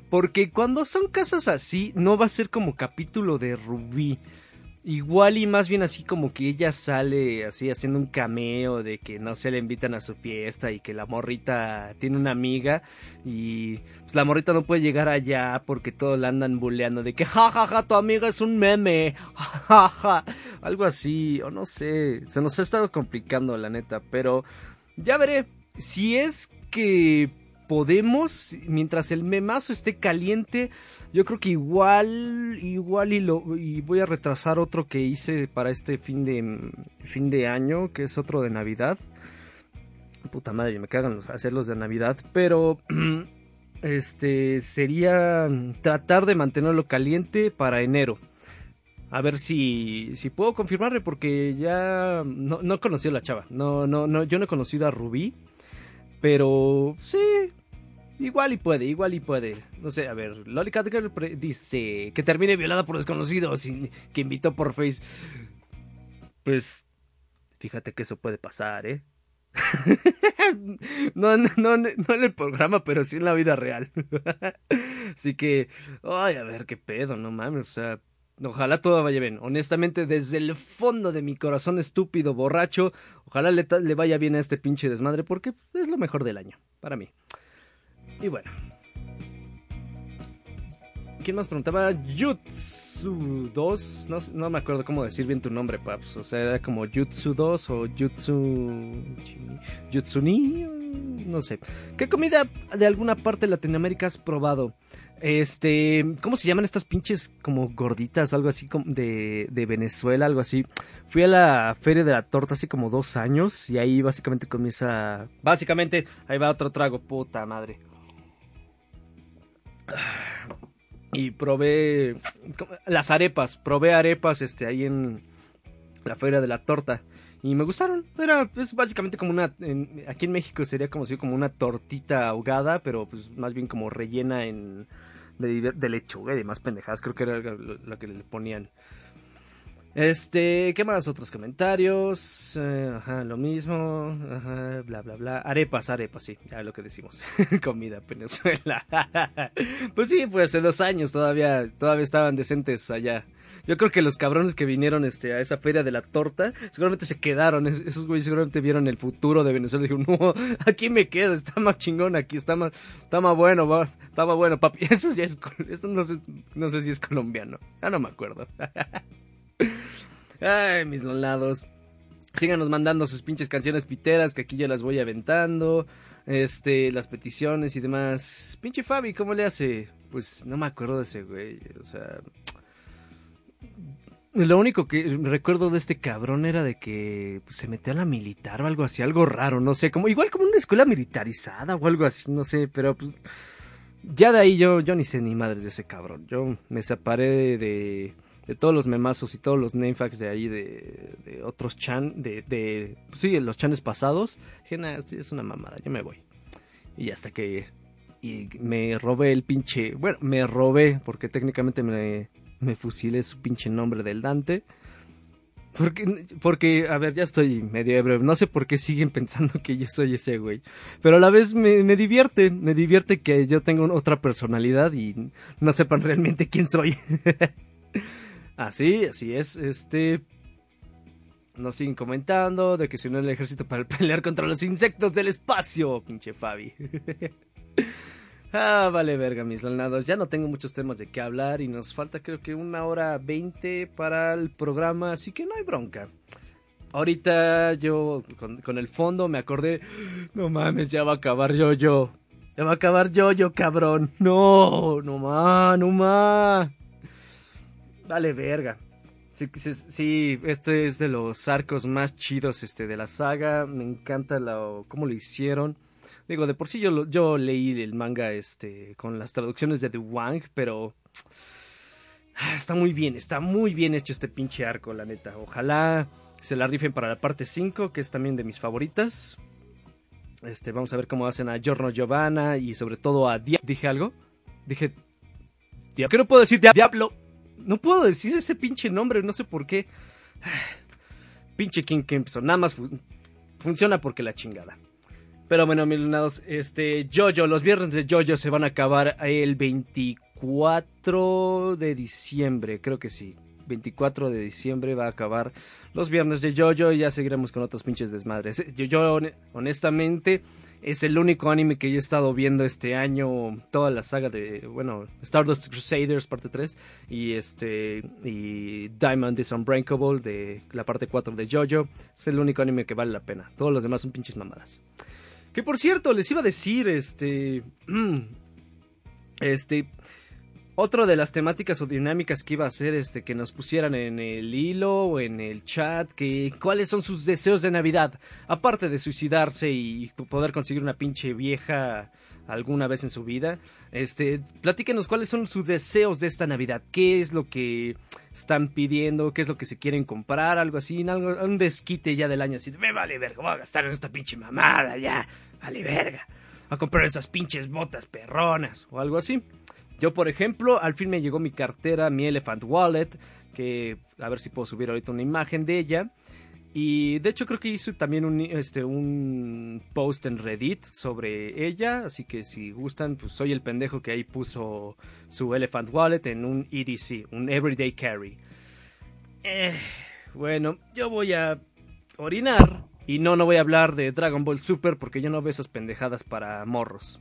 Porque cuando son casos así, no va a ser como capítulo de Rubí. Igual y más bien así como que ella sale así haciendo un cameo de que no se le invitan a su fiesta y que la morrita tiene una amiga y pues, la morrita no puede llegar allá porque todos la andan bulleando de que jajaja ja, ja, tu amiga es un meme. Ja. Algo así, o no sé, se nos ha estado complicando la neta, pero ya veré. Si es que podemos, mientras el memazo esté caliente, yo creo que igual, igual y lo, y voy a retrasar otro que hice para este fin de, fin de año, que es otro de Navidad. Puta madre, me cagan los, hacerlos de Navidad, pero este sería tratar de mantenerlo caliente para enero. A ver si, si puedo confirmarle porque ya no, no he conocido a la chava. No, no, no, yo no he conocido a Rubí. Pero sí, igual y puede, igual y puede. No sé, a ver, Loli Cat Girl dice que termine violada por desconocidos que invitó por Face. Pues, fíjate que eso puede pasar, ¿eh? no, no, no, no en el programa, pero sí en la vida real. Así que, ay, a ver qué pedo, no mames, o sea, Ojalá todo vaya bien. Honestamente, desde el fondo de mi corazón estúpido, borracho, ojalá le, le vaya bien a este pinche desmadre porque es lo mejor del año, para mí. Y bueno. ¿Quién más preguntaba? Jutsu 2. No, no me acuerdo cómo decir bien tu nombre, Paps. O sea, era como Jutsu 2 o Jutsu. Jutsuni. No sé. ¿Qué comida de alguna parte de Latinoamérica has probado? Este, ¿cómo se llaman estas pinches como gorditas o algo así de, de Venezuela, algo así? Fui a la feria de la torta hace como dos años y ahí básicamente comí esa... Básicamente, ahí va otro trago, puta madre. Y probé las arepas, probé arepas este ahí en la feria de la torta y me gustaron. Era es básicamente como una aquí en México sería como si como una tortita ahogada, pero pues más bien como rellena en de, lechuga y demás pendejadas, creo que era lo, lo que le ponían. Este, ¿qué más? Otros comentarios. Eh, ajá, lo mismo. Ajá, bla, bla, bla. Arepas, arepas, sí, ya lo que decimos. Comida Venezuela. pues sí, pues hace dos años todavía, todavía estaban decentes allá. Yo creo que los cabrones que vinieron este, a esa feria de la torta, seguramente se quedaron. Es- Esos güeyes seguramente vieron el futuro de Venezuela dijeron, no, aquí me quedo, está más chingón aquí, está más, está más bueno, bueno, papi. Eso ya es, eso no sé, no sé si es colombiano. Ya no me acuerdo. Ay, mis lolados. Síganos mandando sus pinches canciones piteras que aquí ya las voy aventando. Este, las peticiones y demás. Pinche Fabi, ¿cómo le hace? Pues no me acuerdo de ese güey. O sea. Lo único que recuerdo de este cabrón era de que pues, se metió a la militar o algo así, algo raro, no sé, como igual como una escuela militarizada o algo así, no sé, pero pues ya de ahí yo, yo ni sé ni madres de ese cabrón. Yo me separé de, todos los memazos y todos los namefacts de ahí de, de otros chan, de, de pues los chanes pasados. Dije, "Nah, esto es una mamada, yo me voy. Y hasta que y me robé el pinche, bueno, me robé porque técnicamente me, me fusilé su pinche nombre del Dante. Porque, porque, a ver, ya estoy medio ebrio. No sé por qué siguen pensando que yo soy ese güey. Pero a la vez me, me divierte. Me divierte que yo tenga un- otra personalidad y no sepan realmente quién soy. así, así es. Este. Nos siguen comentando de que se unió el ejército para pelear contra los insectos del espacio. Pinche Fabi. Ah, vale verga, mis lanados. Ya no tengo muchos temas de qué hablar y nos falta creo que una hora veinte para el programa, así que no hay bronca. Ahorita yo con, el fondo me acordé, no mames, ya va a acabar yo yo. Ya va a acabar yo yo, cabrón. No, no más, no más. Vale verga. Sí, sí, sí, este es de los arcos más chidos este, de la saga. Me encanta lo, cómo lo hicieron. Digo, de por sí yo, yo leí el manga este, con las traducciones de The Wang, pero ah, está muy bien, está muy bien hecho este pinche arco, la neta. Ojalá se la rifen para la parte 5, que es también de mis favoritas. Este, vamos a ver cómo hacen a Giorno Giovanna y sobre todo a Diablo. ¿Dije algo? Dije... ¿Por qué no puedo decir Dia- Diablo? No puedo decir ese pinche nombre, no sé por qué. Pinche King Crimson, nada más fu- funciona porque la chingada. Pero bueno, mis lunados, este, Jojo, los viernes de Jojo se van a acabar el 24 de diciembre, creo que sí. 24 de diciembre va a acabar los viernes de Jojo y ya seguiremos con otros pinches desmadres. Hon- honestamente, es el único anime que yo he estado viendo este año, toda la saga de, bueno, Stardust Crusaders parte 3 y este, y Diamond is Unbreakable de la parte 4 de Jojo. Es el único anime que vale la pena. Todos los demás son pinches mamadas. Que por cierto, les iba a decir, este. Este. Otro de las temáticas o dinámicas que iba a hacer, este, que nos pusieran en el hilo o en el chat, que cuáles son sus deseos de Navidad, aparte de suicidarse y poder conseguir una pinche vieja alguna vez en su vida, este, platíquenos cuáles son sus deseos de esta Navidad, qué es lo que están pidiendo, qué es lo que se quieren comprar, algo así, un desquite ya del año, así, me vale verga, voy a gastar en esta pinche mamada, ya, vale verga, a comprar esas pinches botas perronas o algo así. Yo, por ejemplo, al fin me llegó mi cartera, mi Elephant Wallet, que a ver si puedo subir ahorita una imagen de ella. Y de hecho creo que hice también un, este, un post en Reddit sobre ella, así que si gustan, pues soy el pendejo que ahí puso su Elephant Wallet en un EDC, un Everyday Carry. Eh, bueno, yo voy a orinar y no, no voy a hablar de Dragon Ball Super porque yo no veo esas pendejadas para morros.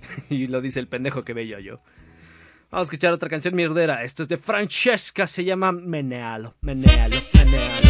y lo dice el pendejo que veo yo. Vamos a escuchar otra canción mierdera. Esto es de Francesca, se llama Menealo, Menealo, Menealo.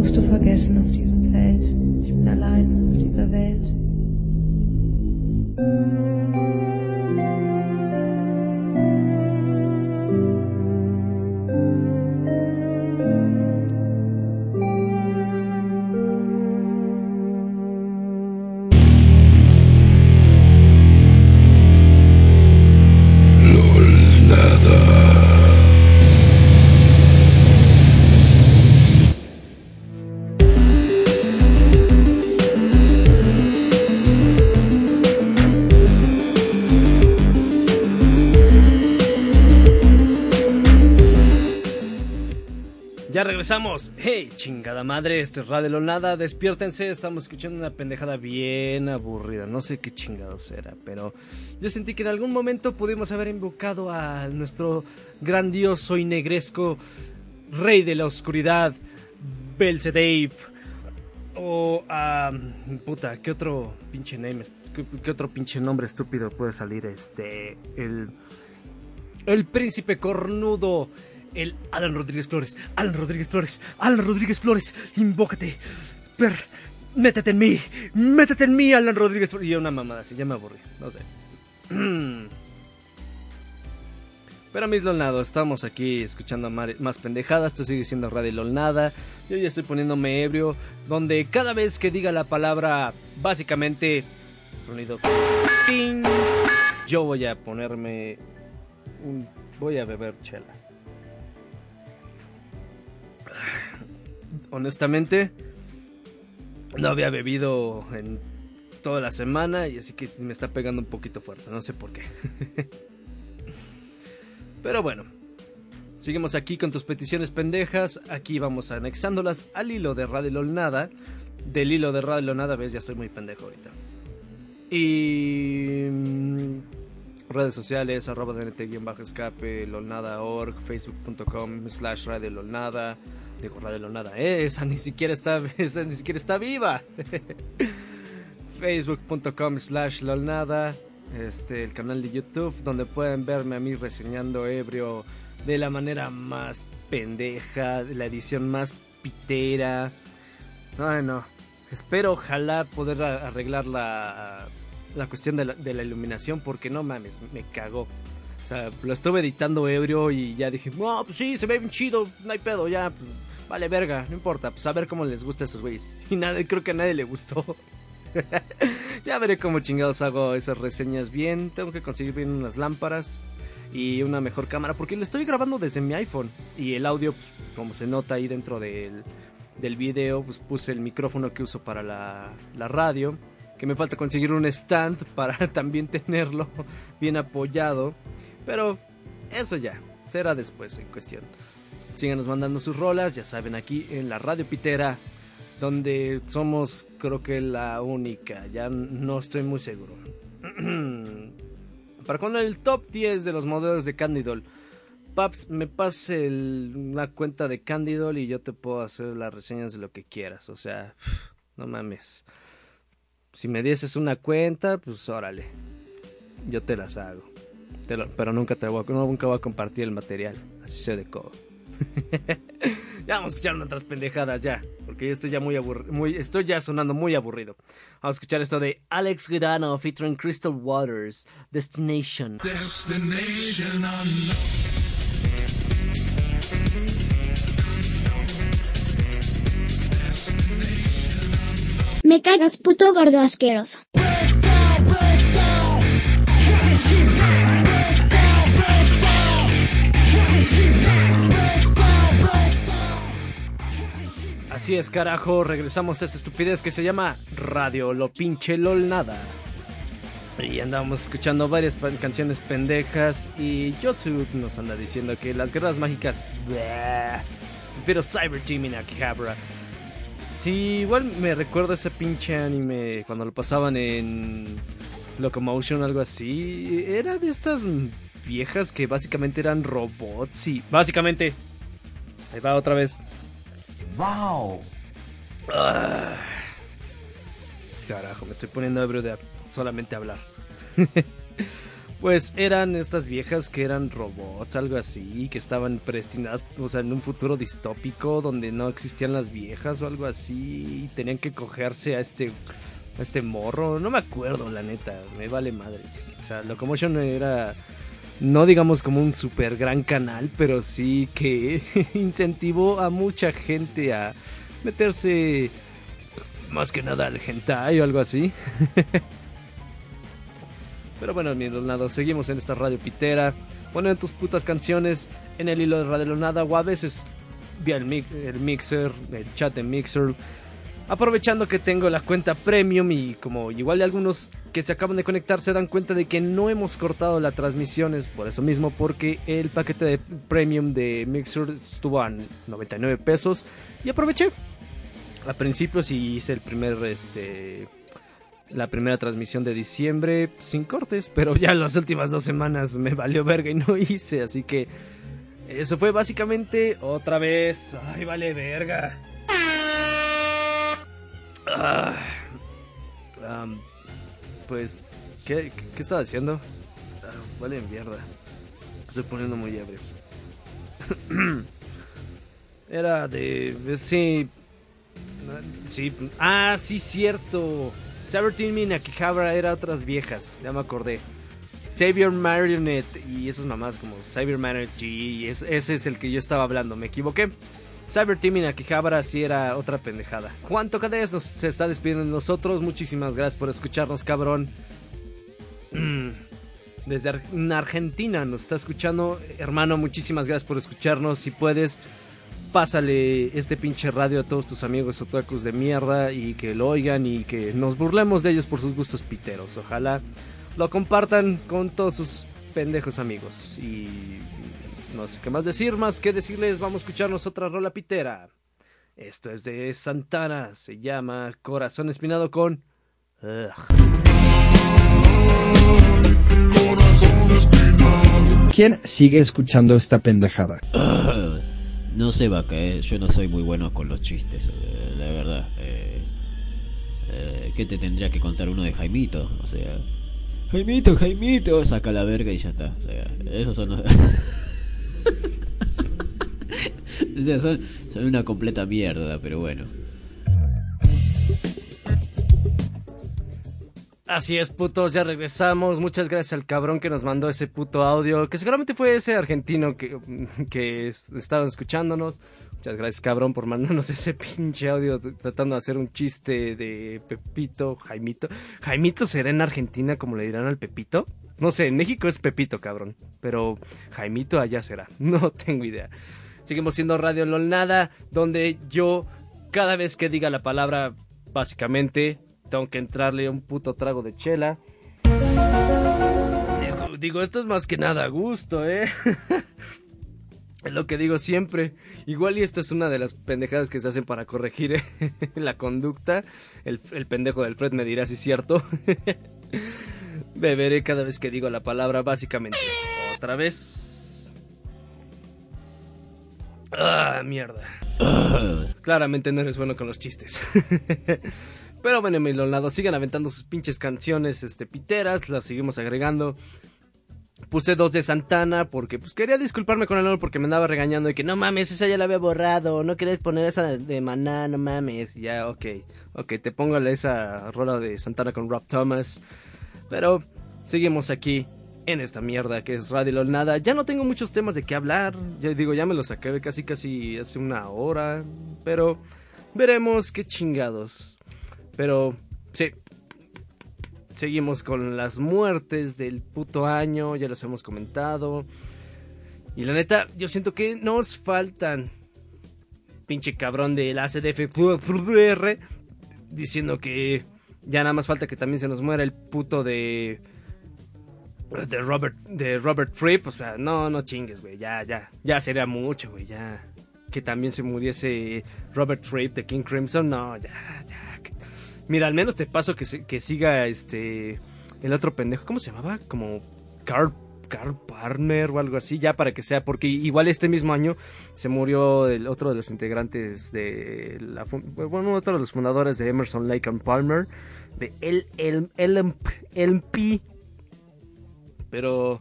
Musst du vergessen auf diesem Feld. Ich bin allein auf dieser Welt. Regresamos. Hey, chingada madre, esto es Radio Nada. Despiértense, estamos escuchando una pendejada bien aburrida. No sé qué chingados era, pero yo sentí que en algún momento pudimos haber invocado a nuestro grandioso y negresco rey de la oscuridad, Belzedave. O a. puta, ¿qué otro pinche name? es- ¿Qué, qué otro pinche nombre estúpido puede salir? Este. El. El príncipe cornudo. El Alan Rodríguez Flores. Alan Rodríguez Flores. Alan Rodríguez Flores. Invócate. Per. Métete en mí. Métete en mí, Alan Rodríguez Flores. Y una mamada así. Ya me aburrí. No sé. Pero mis Lolnado, estamos aquí escuchando más pendejadas. Esto sigue siendo Radio Lolnada. Yo ya estoy poniéndome ebrio. Donde cada vez que diga la palabra, básicamente. Sonido. Yo voy a ponerme. un- voy a beber chela. Honestamente, no había bebido en toda la semana y así que me está pegando un poquito fuerte, no sé por qué. Pero bueno, seguimos aquí con tus peticiones pendejas, aquí vamos anexándolas al hilo de Radio LOL Nada. Del hilo de Radio LOL Nada, ves, ya estoy muy pendejo ahorita. Y mm, redes sociales, arroba dnt-escape, lolnada.org, facebook.com slash radio lolnada. Digo, radio lolnada, eh, esa ni siquiera está, esa ni siquiera está viva. facebook.com slash lolnada. Este, el canal de YouTube, donde pueden verme a mí reseñando ebrio de la manera más pendeja, de la edición más pitera. Ay, no. Espero, ojalá, poder arreglar la, la cuestión de la, de la iluminación, porque no mames, me cagó. O sea, lo estuve editando ebrio y ya dije, no, pues sí, se ve bien chido, no hay pedo, ya, pues, vale verga, no importa, pues a ver cómo les gusta a esos güeyes. Y nada, creo que a nadie le gustó. ya veré cómo chingados hago esas reseñas bien. Tengo que conseguir bien unas lámparas y una mejor cámara, porque lo estoy grabando desde mi iPhone. Y el audio, pues, como se nota ahí dentro del, del video, pues puse el micrófono que uso para la, la radio. Que me falta conseguir un stand para también tenerlo bien apoyado. Pero eso ya, será después en cuestión. Síganos mandando sus rolas, ya saben, aquí en la Radio Pitera, donde somos creo que la única, ya no estoy muy seguro. Para con el top 10 de los modelos de Candidol. Paps, me pase una cuenta de Candidol y yo te puedo hacer las reseñas de lo que quieras. O sea, no mames. Si me dieses una cuenta, pues órale. Yo te las hago. Pero nunca te voy a, nunca voy a compartir el material. Así se de codo. ya vamos a escuchar otras pendejadas ya. Porque yo estoy ya muy aburrido. Muy, estoy ya sonando muy aburrido. Vamos a escuchar esto de Alex Girano featuring Crystal Waters. Destination. Destination unknown. Me cagas puto gordo asqueroso. Así es, carajo. Regresamos a esta estupidez que se llama Radio Lo Pinche Lol Nada. Y andábamos escuchando varias canciones pendejas y Yotsu nos anda diciendo que las guerras mágicas... Prefiero Cyber en Akihabara. Sí, igual me recuerdo ese pinche anime cuando lo pasaban en Locomotion algo así. Era de estas viejas que básicamente eran robots y... Básicamente... Ahí va otra vez. ¡Wow! Ah. Carajo, me estoy poniendo ebrio de solamente hablar. pues eran estas viejas que eran robots, algo así, que estaban predestinadas, o sea, en un futuro distópico donde no existían las viejas o algo así, y tenían que cogerse a este a este morro, no me acuerdo la neta, me vale madres. O sea, Locomotion era no digamos como un super gran canal, pero sí que incentivó a mucha gente a meterse más que nada al hentai o algo así. Pero bueno, mi Donado, seguimos en esta radio pitera. Ponen tus putas canciones en el hilo de Radio Nada o a veces vía el, mi- el mixer, el chat de mixer. Aprovechando que tengo la cuenta premium y como igual algunos que se acaban de conectar se dan cuenta de que no hemos cortado las transmisiones por eso mismo, porque el paquete de premium de Mixer estuvo a 99 pesos y aproveché. A principios sí hice el primer, este, la primera transmisión de diciembre sin cortes, pero ya las últimas dos semanas me valió verga y no hice, así que eso fue básicamente otra vez. Ay, vale verga. Ah, am, pues, ¿qué, qué, estaba haciendo? Ah, vale mierda. Estoy poniendo muy ebrio. Era de... Sí... Sí... Ah, sí, cierto. Sabertin y Akihabara era otras viejas. Ya me acordé. Xavier Marionette y esas mamás como Xavier Marionette G. ese es el que yo estaba hablando. Me equivoqué. Cyber Team y Akihabara sí era otra pendejada. Juan Tocadez nos está despidiendo de nosotros. Muchísimas gracias por escucharnos, cabrón. Desde Ar- en Argentina nos está escuchando. Hermano, muchísimas gracias por escucharnos. Si puedes, pásale este pinche radio a todos tus amigos otakus de mierda y que lo oigan y que nos burlemos de ellos por sus gustos piteros. Ojalá lo compartan con todos sus pendejos amigos. Y no sé qué más decir, más que decirles, vamos a escucharnos otra rola pitera. Esto es de Santana, se llama Corazón Espinado con... Ugh. ¿Quién sigue escuchando esta pendejada? No sé, vaca, eh, yo no soy muy bueno con los chistes, eh, la verdad. Eh, eh, ¿Qué te tendría que contar uno de Jaimito? O sea, Jaimito, Jaimito, saca la verga y ya está. O sea, esos son los... o sea, son, una completa mierda, pero bueno. Así es, putos, ya regresamos. Muchas gracias al cabrón que nos mandó ese puto audio, que seguramente fue ese argentino que, que es- estaba escuchándonos. Muchas gracias, cabrón, por mandarnos ese pinche audio tratando de hacer un chiste de Pepito, Jaimito. ¿Jaimito será en Argentina como le dirán al Pepito? No sé, en México es Pepito, cabrón, pero Jaimito allá será. No tengo idea. Seguimos siendo Radio LOL Nada, donde yo cada vez que diga la palabra, básicamente, tengo que entrarle un puto trago de chela. Digo, esto es más que nada gusto, ¿eh? es lo que digo siempre. Igual y esta es una de las pendejadas que se hacen para corregir ¿eh? la conducta. El, el pendejo del Fred me dirá si es cierto. Beberé cada vez que digo la palabra, básicamente. Otra vez. Ah, mierda. Claramente no eres bueno con los chistes. Pero bueno, mi lado, sigan aventando sus pinches canciones este, piteras, las seguimos agregando. Puse dos de Santana porque pues quería disculparme con el honor porque me andaba regañando y que no mames, esa ya la había borrado, no querías poner esa de, Maná, no mames. Ya, ok, ok, te pongo esa rola de Santana con Rob Thomas. Pero seguimos aquí en esta mierda que es Radio LOL Nada. Ya no tengo muchos temas de qué hablar, ya digo, ya me los acabé casi casi hace una hora, pero veremos qué chingados. Pero sí, seguimos con las muertes del puto año, ya los hemos comentado. Y la neta, yo siento que nos faltan. Pinche cabrón del ACDF diciendo que ya nada más falta que también se nos muera el puto de de Robert, de Robert Fripp, o sea, no, no chingues, güey, ya, ya, ya sería mucho, güey, ya. Que también se muriese Robert Fripp de King Crimson, no, ya, ya. Mira, al menos te paso que, se- que siga este, el otro pendejo, ¿cómo se llamaba? Como Carl, Carl o algo así, ya para que sea, porque igual este mismo año se murió el otro de los integrantes de la, bueno, otro de los fundadores de Emerson Lake and Palmer, de LP. Pero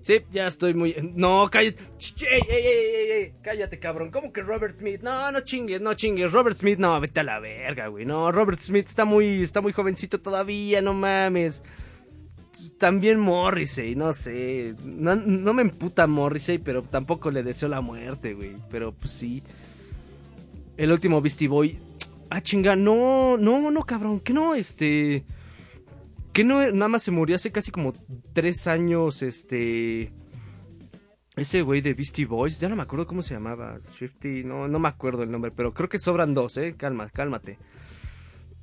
sí, ya estoy muy no, cállate. Ey, ey, ey, ey, cállate, cabrón. ¿Cómo que Robert Smith? No, no chingues, no chingues. Robert Smith, no, vete a la verga, güey. No, Robert Smith está muy está muy jovencito todavía, no mames. También Morrissey, no sé. No, no me emputa Morrissey, pero tampoco le deseo la muerte, güey. Pero pues sí. El último Beastie Boy. Ah, chinga, no, no, no, cabrón, que no, este. Que no, nada más se murió hace casi como tres años, este. Ese güey de Beastie Boys, ya no me acuerdo cómo se llamaba. Shifty, no, no me acuerdo el nombre, pero creo que sobran dos, eh. Calma, cálmate.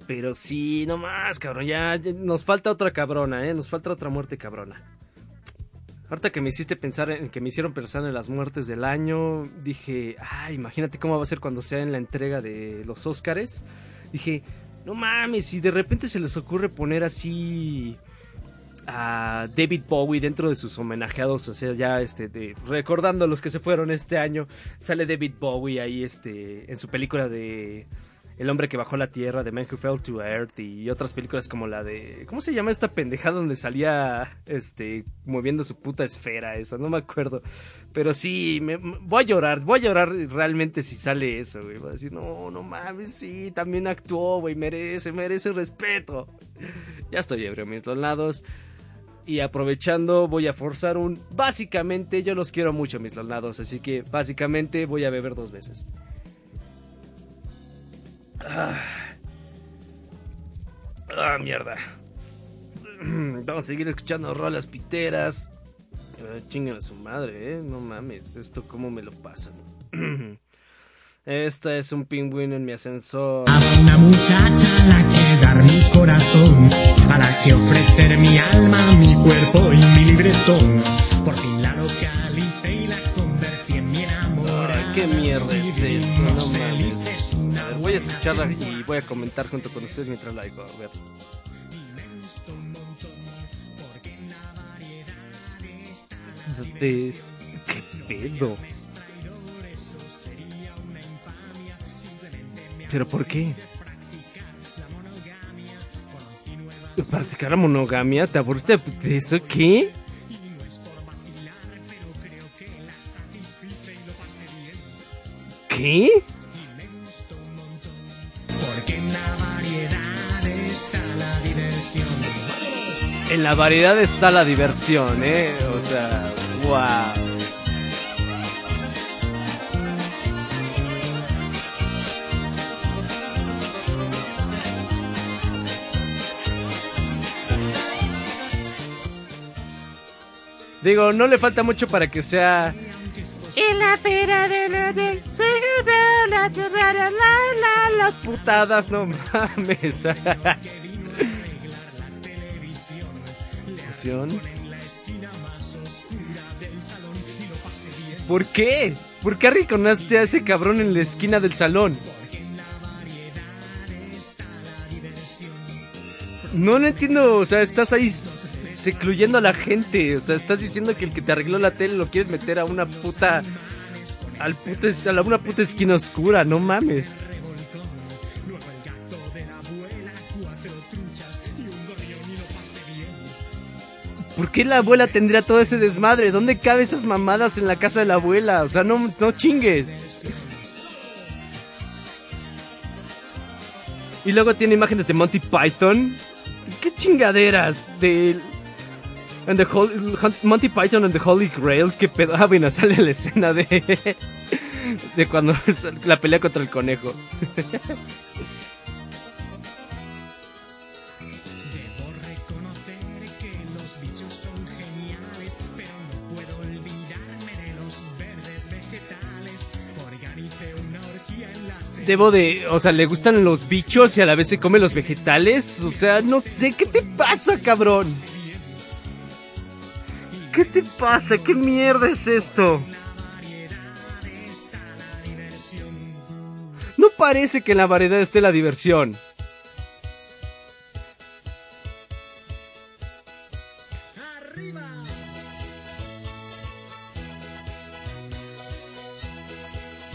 Pero sí, no más, cabrón, ya, ya nos falta otra cabrona, eh. Nos falta otra muerte cabrona. Ahorita que me hiciste pensar en que me hicieron pensar en las muertes del año, dije, ah, imagínate cómo va a ser cuando sea en la entrega de los Óscares. Dije, no mames, si de repente se les ocurre poner así a David Bowie dentro de sus homenajeados, o sea, ya este, de, recordando a los que se fueron este año, sale David Bowie ahí este, en su película de El hombre que bajó la tierra, The Man Who Fell to Earth y otras películas como la de, ¿cómo se llama esta pendejada donde salía este, moviendo su puta esfera, eso, no me acuerdo, pero sí, me, voy a llorar, voy a llorar realmente si sale eso, güey, voy a decir, no, no mames, sí, también actuó, güey, merece, merece respeto. Ya estoy ebrio, mis lados. Y aprovechando, voy a forzar un. Básicamente, yo los quiero mucho, mis lolnados. Así que, básicamente, voy a beber dos veces. Ah, Ah, mierda. Vamos a seguir escuchando rolas piteras. Ah, chinguen a su madre, eh. No mames, esto cómo me lo pasan. Esta es un pingüino en mi ascensor. Una muchacha a la que dar mi corazón, a la que ofrecer mi alma, mi cuerpo y mi libretón. Por fin la localicé y la convertí en mi enamorada. Ay, qué mierda es esto, no mames. Voy a escucharla y voy a comentar junto con ustedes mientras la digo. A ver. ¿Qué pedo? ¿Pero por qué? ¿Practicar la monogamia? ¿Te aburriste de eso? ¿Qué? ¿Qué? En la variedad está la diversión. En la variedad está la diversión, ¿eh? O sea, wow. Digo, no le falta mucho para que sea En la pera de la la las putadas, no mames. ¿Por qué? ¿Por qué arrinconaste a ese cabrón en la esquina del salón? No lo entiendo, o sea, estás ahí secluyendo a la gente, o sea, estás diciendo que el que te arregló la tele lo quieres meter a una puta al puta es- a la- una puta esquina oscura, no mames. ¿Por qué la abuela tendría todo ese desmadre? ¿Dónde cabe esas mamadas en la casa de la abuela? O sea, no, no chingues. Y luego tiene imágenes de Monty Python. ¿Qué chingaderas? De. And the Hol- Hunt- Monty Python and the Holy Grail. ¿Qué pedo? Ah, bueno, sale la escena de. De cuando la pelea contra el conejo. Debo reconocer que los bichos son geniales, pero no puedo olvidarme de los verdes vegetales. Organicé una orgía en la selva. Debo de. O sea, le gustan los bichos y a la vez se come los vegetales. O sea, no sé qué te pasa, cabrón. ¿Qué te pasa? ¿Qué mierda es esto? No parece que en la variedad esté la diversión.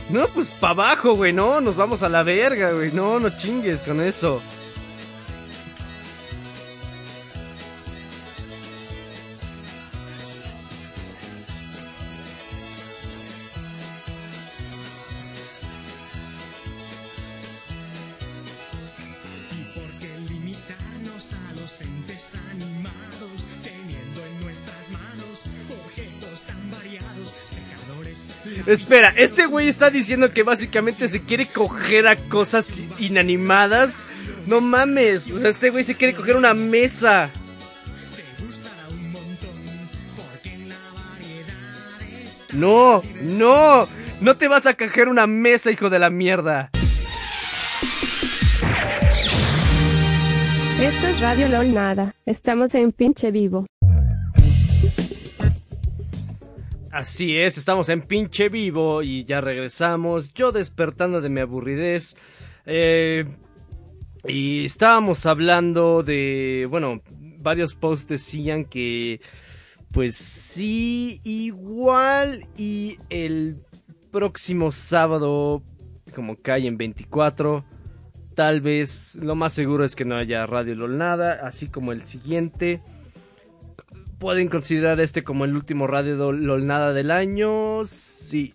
No, pues para abajo, güey, no, nos vamos a la verga, güey, no, no chingues con eso. Espera, este güey está diciendo que básicamente se quiere coger a cosas inanimadas. No mames, o sea, este güey se quiere coger una mesa. No, no, no te vas a coger una mesa, hijo de la mierda. Esto es Radio LOL Nada. Estamos en pinche vivo. Así es, estamos en pinche vivo y ya regresamos. Yo despertando de mi aburridez. Eh, y estábamos hablando de, bueno, varios posts decían que, pues sí, igual y el próximo sábado, como cae en 24, tal vez lo más seguro es que no haya Radio LOL nada, así como el siguiente. ¿Pueden considerar este como el último Radio Do- LOL Nada del año? Sí.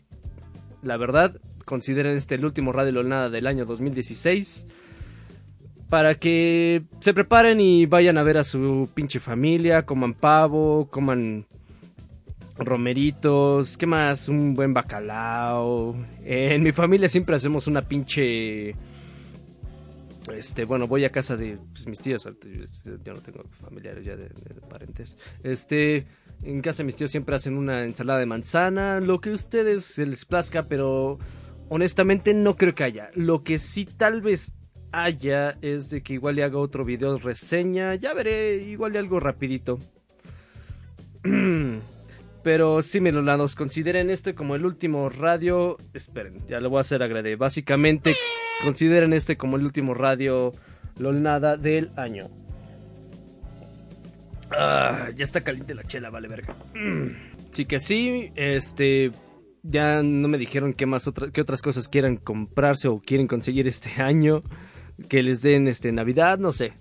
La verdad, consideren este el último Radio LOL Nada del año 2016. Para que se preparen y vayan a ver a su pinche familia, coman pavo, coman romeritos, ¿qué más? Un buen bacalao. En mi familia siempre hacemos una pinche... Este, bueno, voy a casa de pues, mis tíos. ahorita Yo, no tengo familiares ya de, de parentes. Este, en casa de mis tíos siempre hacen una ensalada de manzana, lo que a ustedes se les plazca, pero honestamente no creo que haya. Lo que sí tal vez haya es de que igual le haga otro video reseña. Ya veré, igual le algo rapidito. Pero sí, melolados, consideren este como el último radio. Esperen, ya lo voy a hacer agrade. Básicamente, consideren este como el último radio LOL nada del año. Ah, ya está caliente la chela, vale verga. Mm. Sí que sí, este. Ya no me dijeron qué más qué otras cosas quieran comprarse o quieren conseguir este año. Que les den este Navidad, no sé.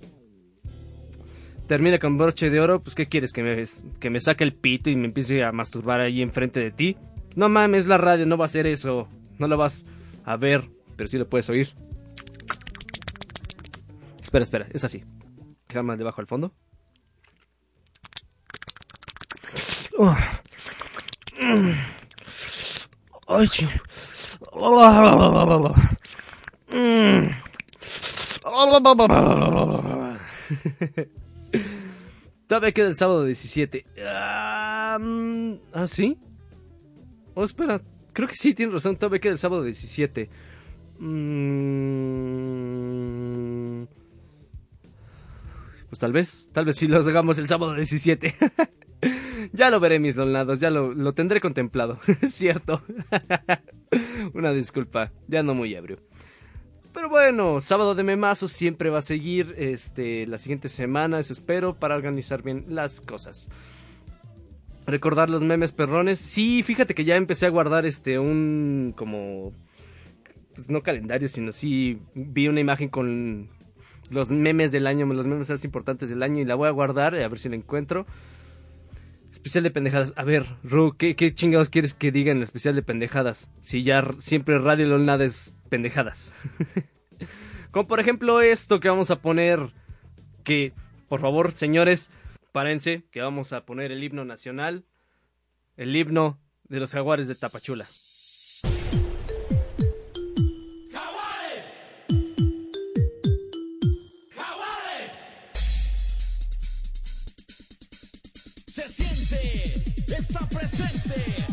Termina con broche de oro, pues ¿qué quieres? ¿Que me, que me saque el pito y me empiece a masturbar ahí enfrente de ti? No mames, la radio no va a hacer eso. No lo vas a ver, pero sí lo puedes oír. Espera, espera, es así. Dejar más debajo al fondo. Todavía queda el sábado 17. Ah, mm, ¿Ah, sí? Oh, espera. Creo que sí, tiene razón. Todavía queda el sábado 17. Mm, Pues tal vez. Tal vez sí los hagamos el sábado 17. ya lo veré, mis donados. Ya lo, lo tendré contemplado. Cierto. Una disculpa. Ya no muy ebrio. Pero bueno, sábado de memazos siempre va a seguir este, las siguientes semanas, espero, para organizar bien las cosas. Recordar los memes perrones. Sí, fíjate que ya empecé a guardar este un como pues no calendario, sino sí vi una imagen con los memes del año, los memes más importantes del año y la voy a guardar a ver si la encuentro. Especial de pendejadas. A ver, Ru, ¿qué, chingados quieres que diga en el especial de pendejadas? Si ya siempre Radio LOL nada es pendejadas. Como por ejemplo esto que vamos a poner. Que, por favor, señores, párense, que vamos a poner el himno nacional. El himno de los jaguares de Tapachula. Está presente,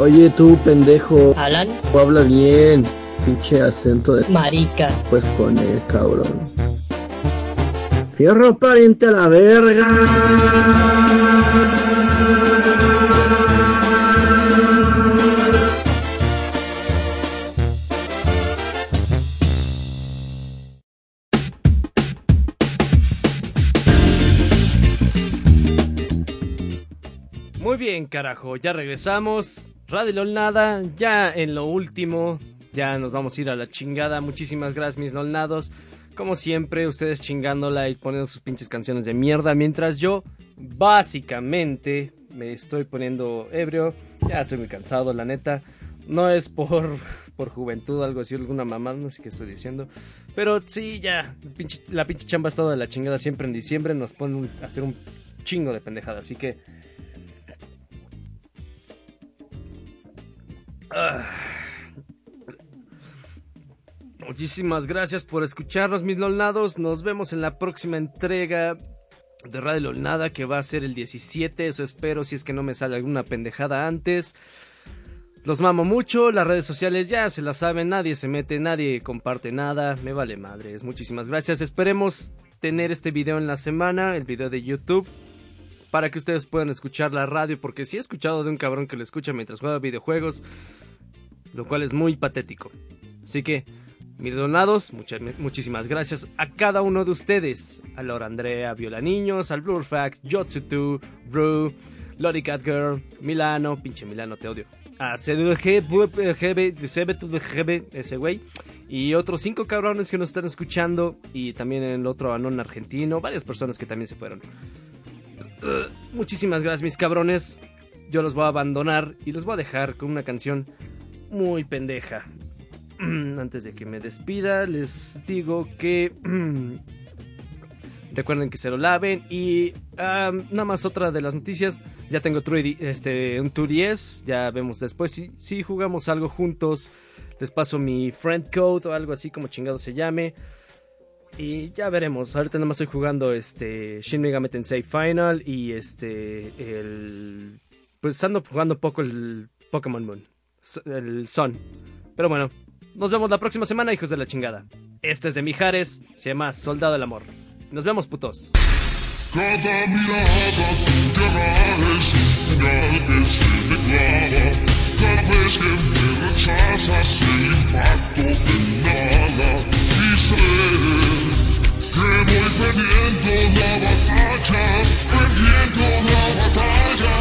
Oye tú, pendejo. ¿Hablan? O habla bien. Pinche acento de... Marica. Pues poner, cabrón. Fierro pariente a la verga. Muy bien, carajo, ya regresamos. Radio Nada, ya en lo último, ya nos vamos a ir a la chingada. Muchísimas gracias, mis Lolnados. Como siempre, ustedes chingándola y poniendo sus pinches canciones de mierda. Mientras yo, básicamente, me estoy poniendo ebrio. Ya estoy muy cansado, la neta. No es por, por juventud, algo así, alguna mamá, no sé qué estoy diciendo. Pero sí, ya, la pinche chamba está de la chingada siempre en diciembre. Nos ponen a hacer un chingo de pendejada. Así que Ah. Muchísimas gracias por escucharnos, mis lolnados. Nos vemos en la próxima entrega de Radio Lolnada, que va a ser el 17. Eso espero, si es que no me sale alguna pendejada antes. Los mamo mucho, las redes sociales ya se las saben, nadie se mete, nadie comparte nada, me vale madres. Muchísimas gracias. Esperemos tener este video en la semana, el video de YouTube, para que ustedes puedan escuchar la radio, porque sí he escuchado de un cabrón que lo escucha mientras juega videojuegos, lo cual es muy patético. Así que, mis donados, muchas, muchísimas gracias a cada uno de ustedes. A Laura Andrea, Viola Niños, al Blurfax, Jotsutu, Brew, Lori Catgirl, Milano, pinche Milano, te odio. A CDG, GB, CBTGB, ese güey. Y otros cinco cabrones que nos están escuchando. Y también el otro anón argentino. Varias personas que también se fueron. Muchísimas gracias, mis cabrones. Yo los voy a abandonar y los voy a dejar con una canción muy pendeja. Antes de que me despida, les digo que recuerden que se lo laven y ah, nada más otra de las noticias. Ya tengo este, un Tour 10, ya vemos después si, si jugamos algo juntos. Les paso mi friend code o algo así como chingado se llame. Y ya veremos. Ahorita nada más estoy jugando este Shin Megami Tensei Final y este el pues ando jugando poco el Pokémon Moon, el Sun. Pero bueno, nos vemos la próxima semana, hijos de la chingada. Este es de Mijares, se llama Soldado del Amor. Nos vemos, putos. Cada mirada es un que se. Cada vez que me rechazas el impacto de nada. que voy perdiendo la batalla, perdiendo la batalla.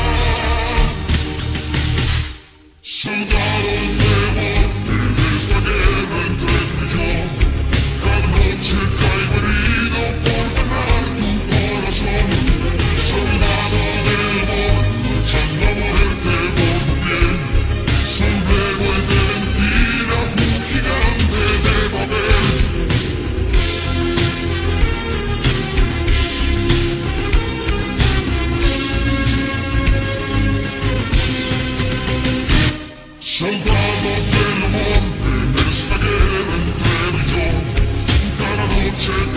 Soldado guerra entre tú y yo, la noche caería. Sembrava fenomen en esta guerra entre él yo. Cada noche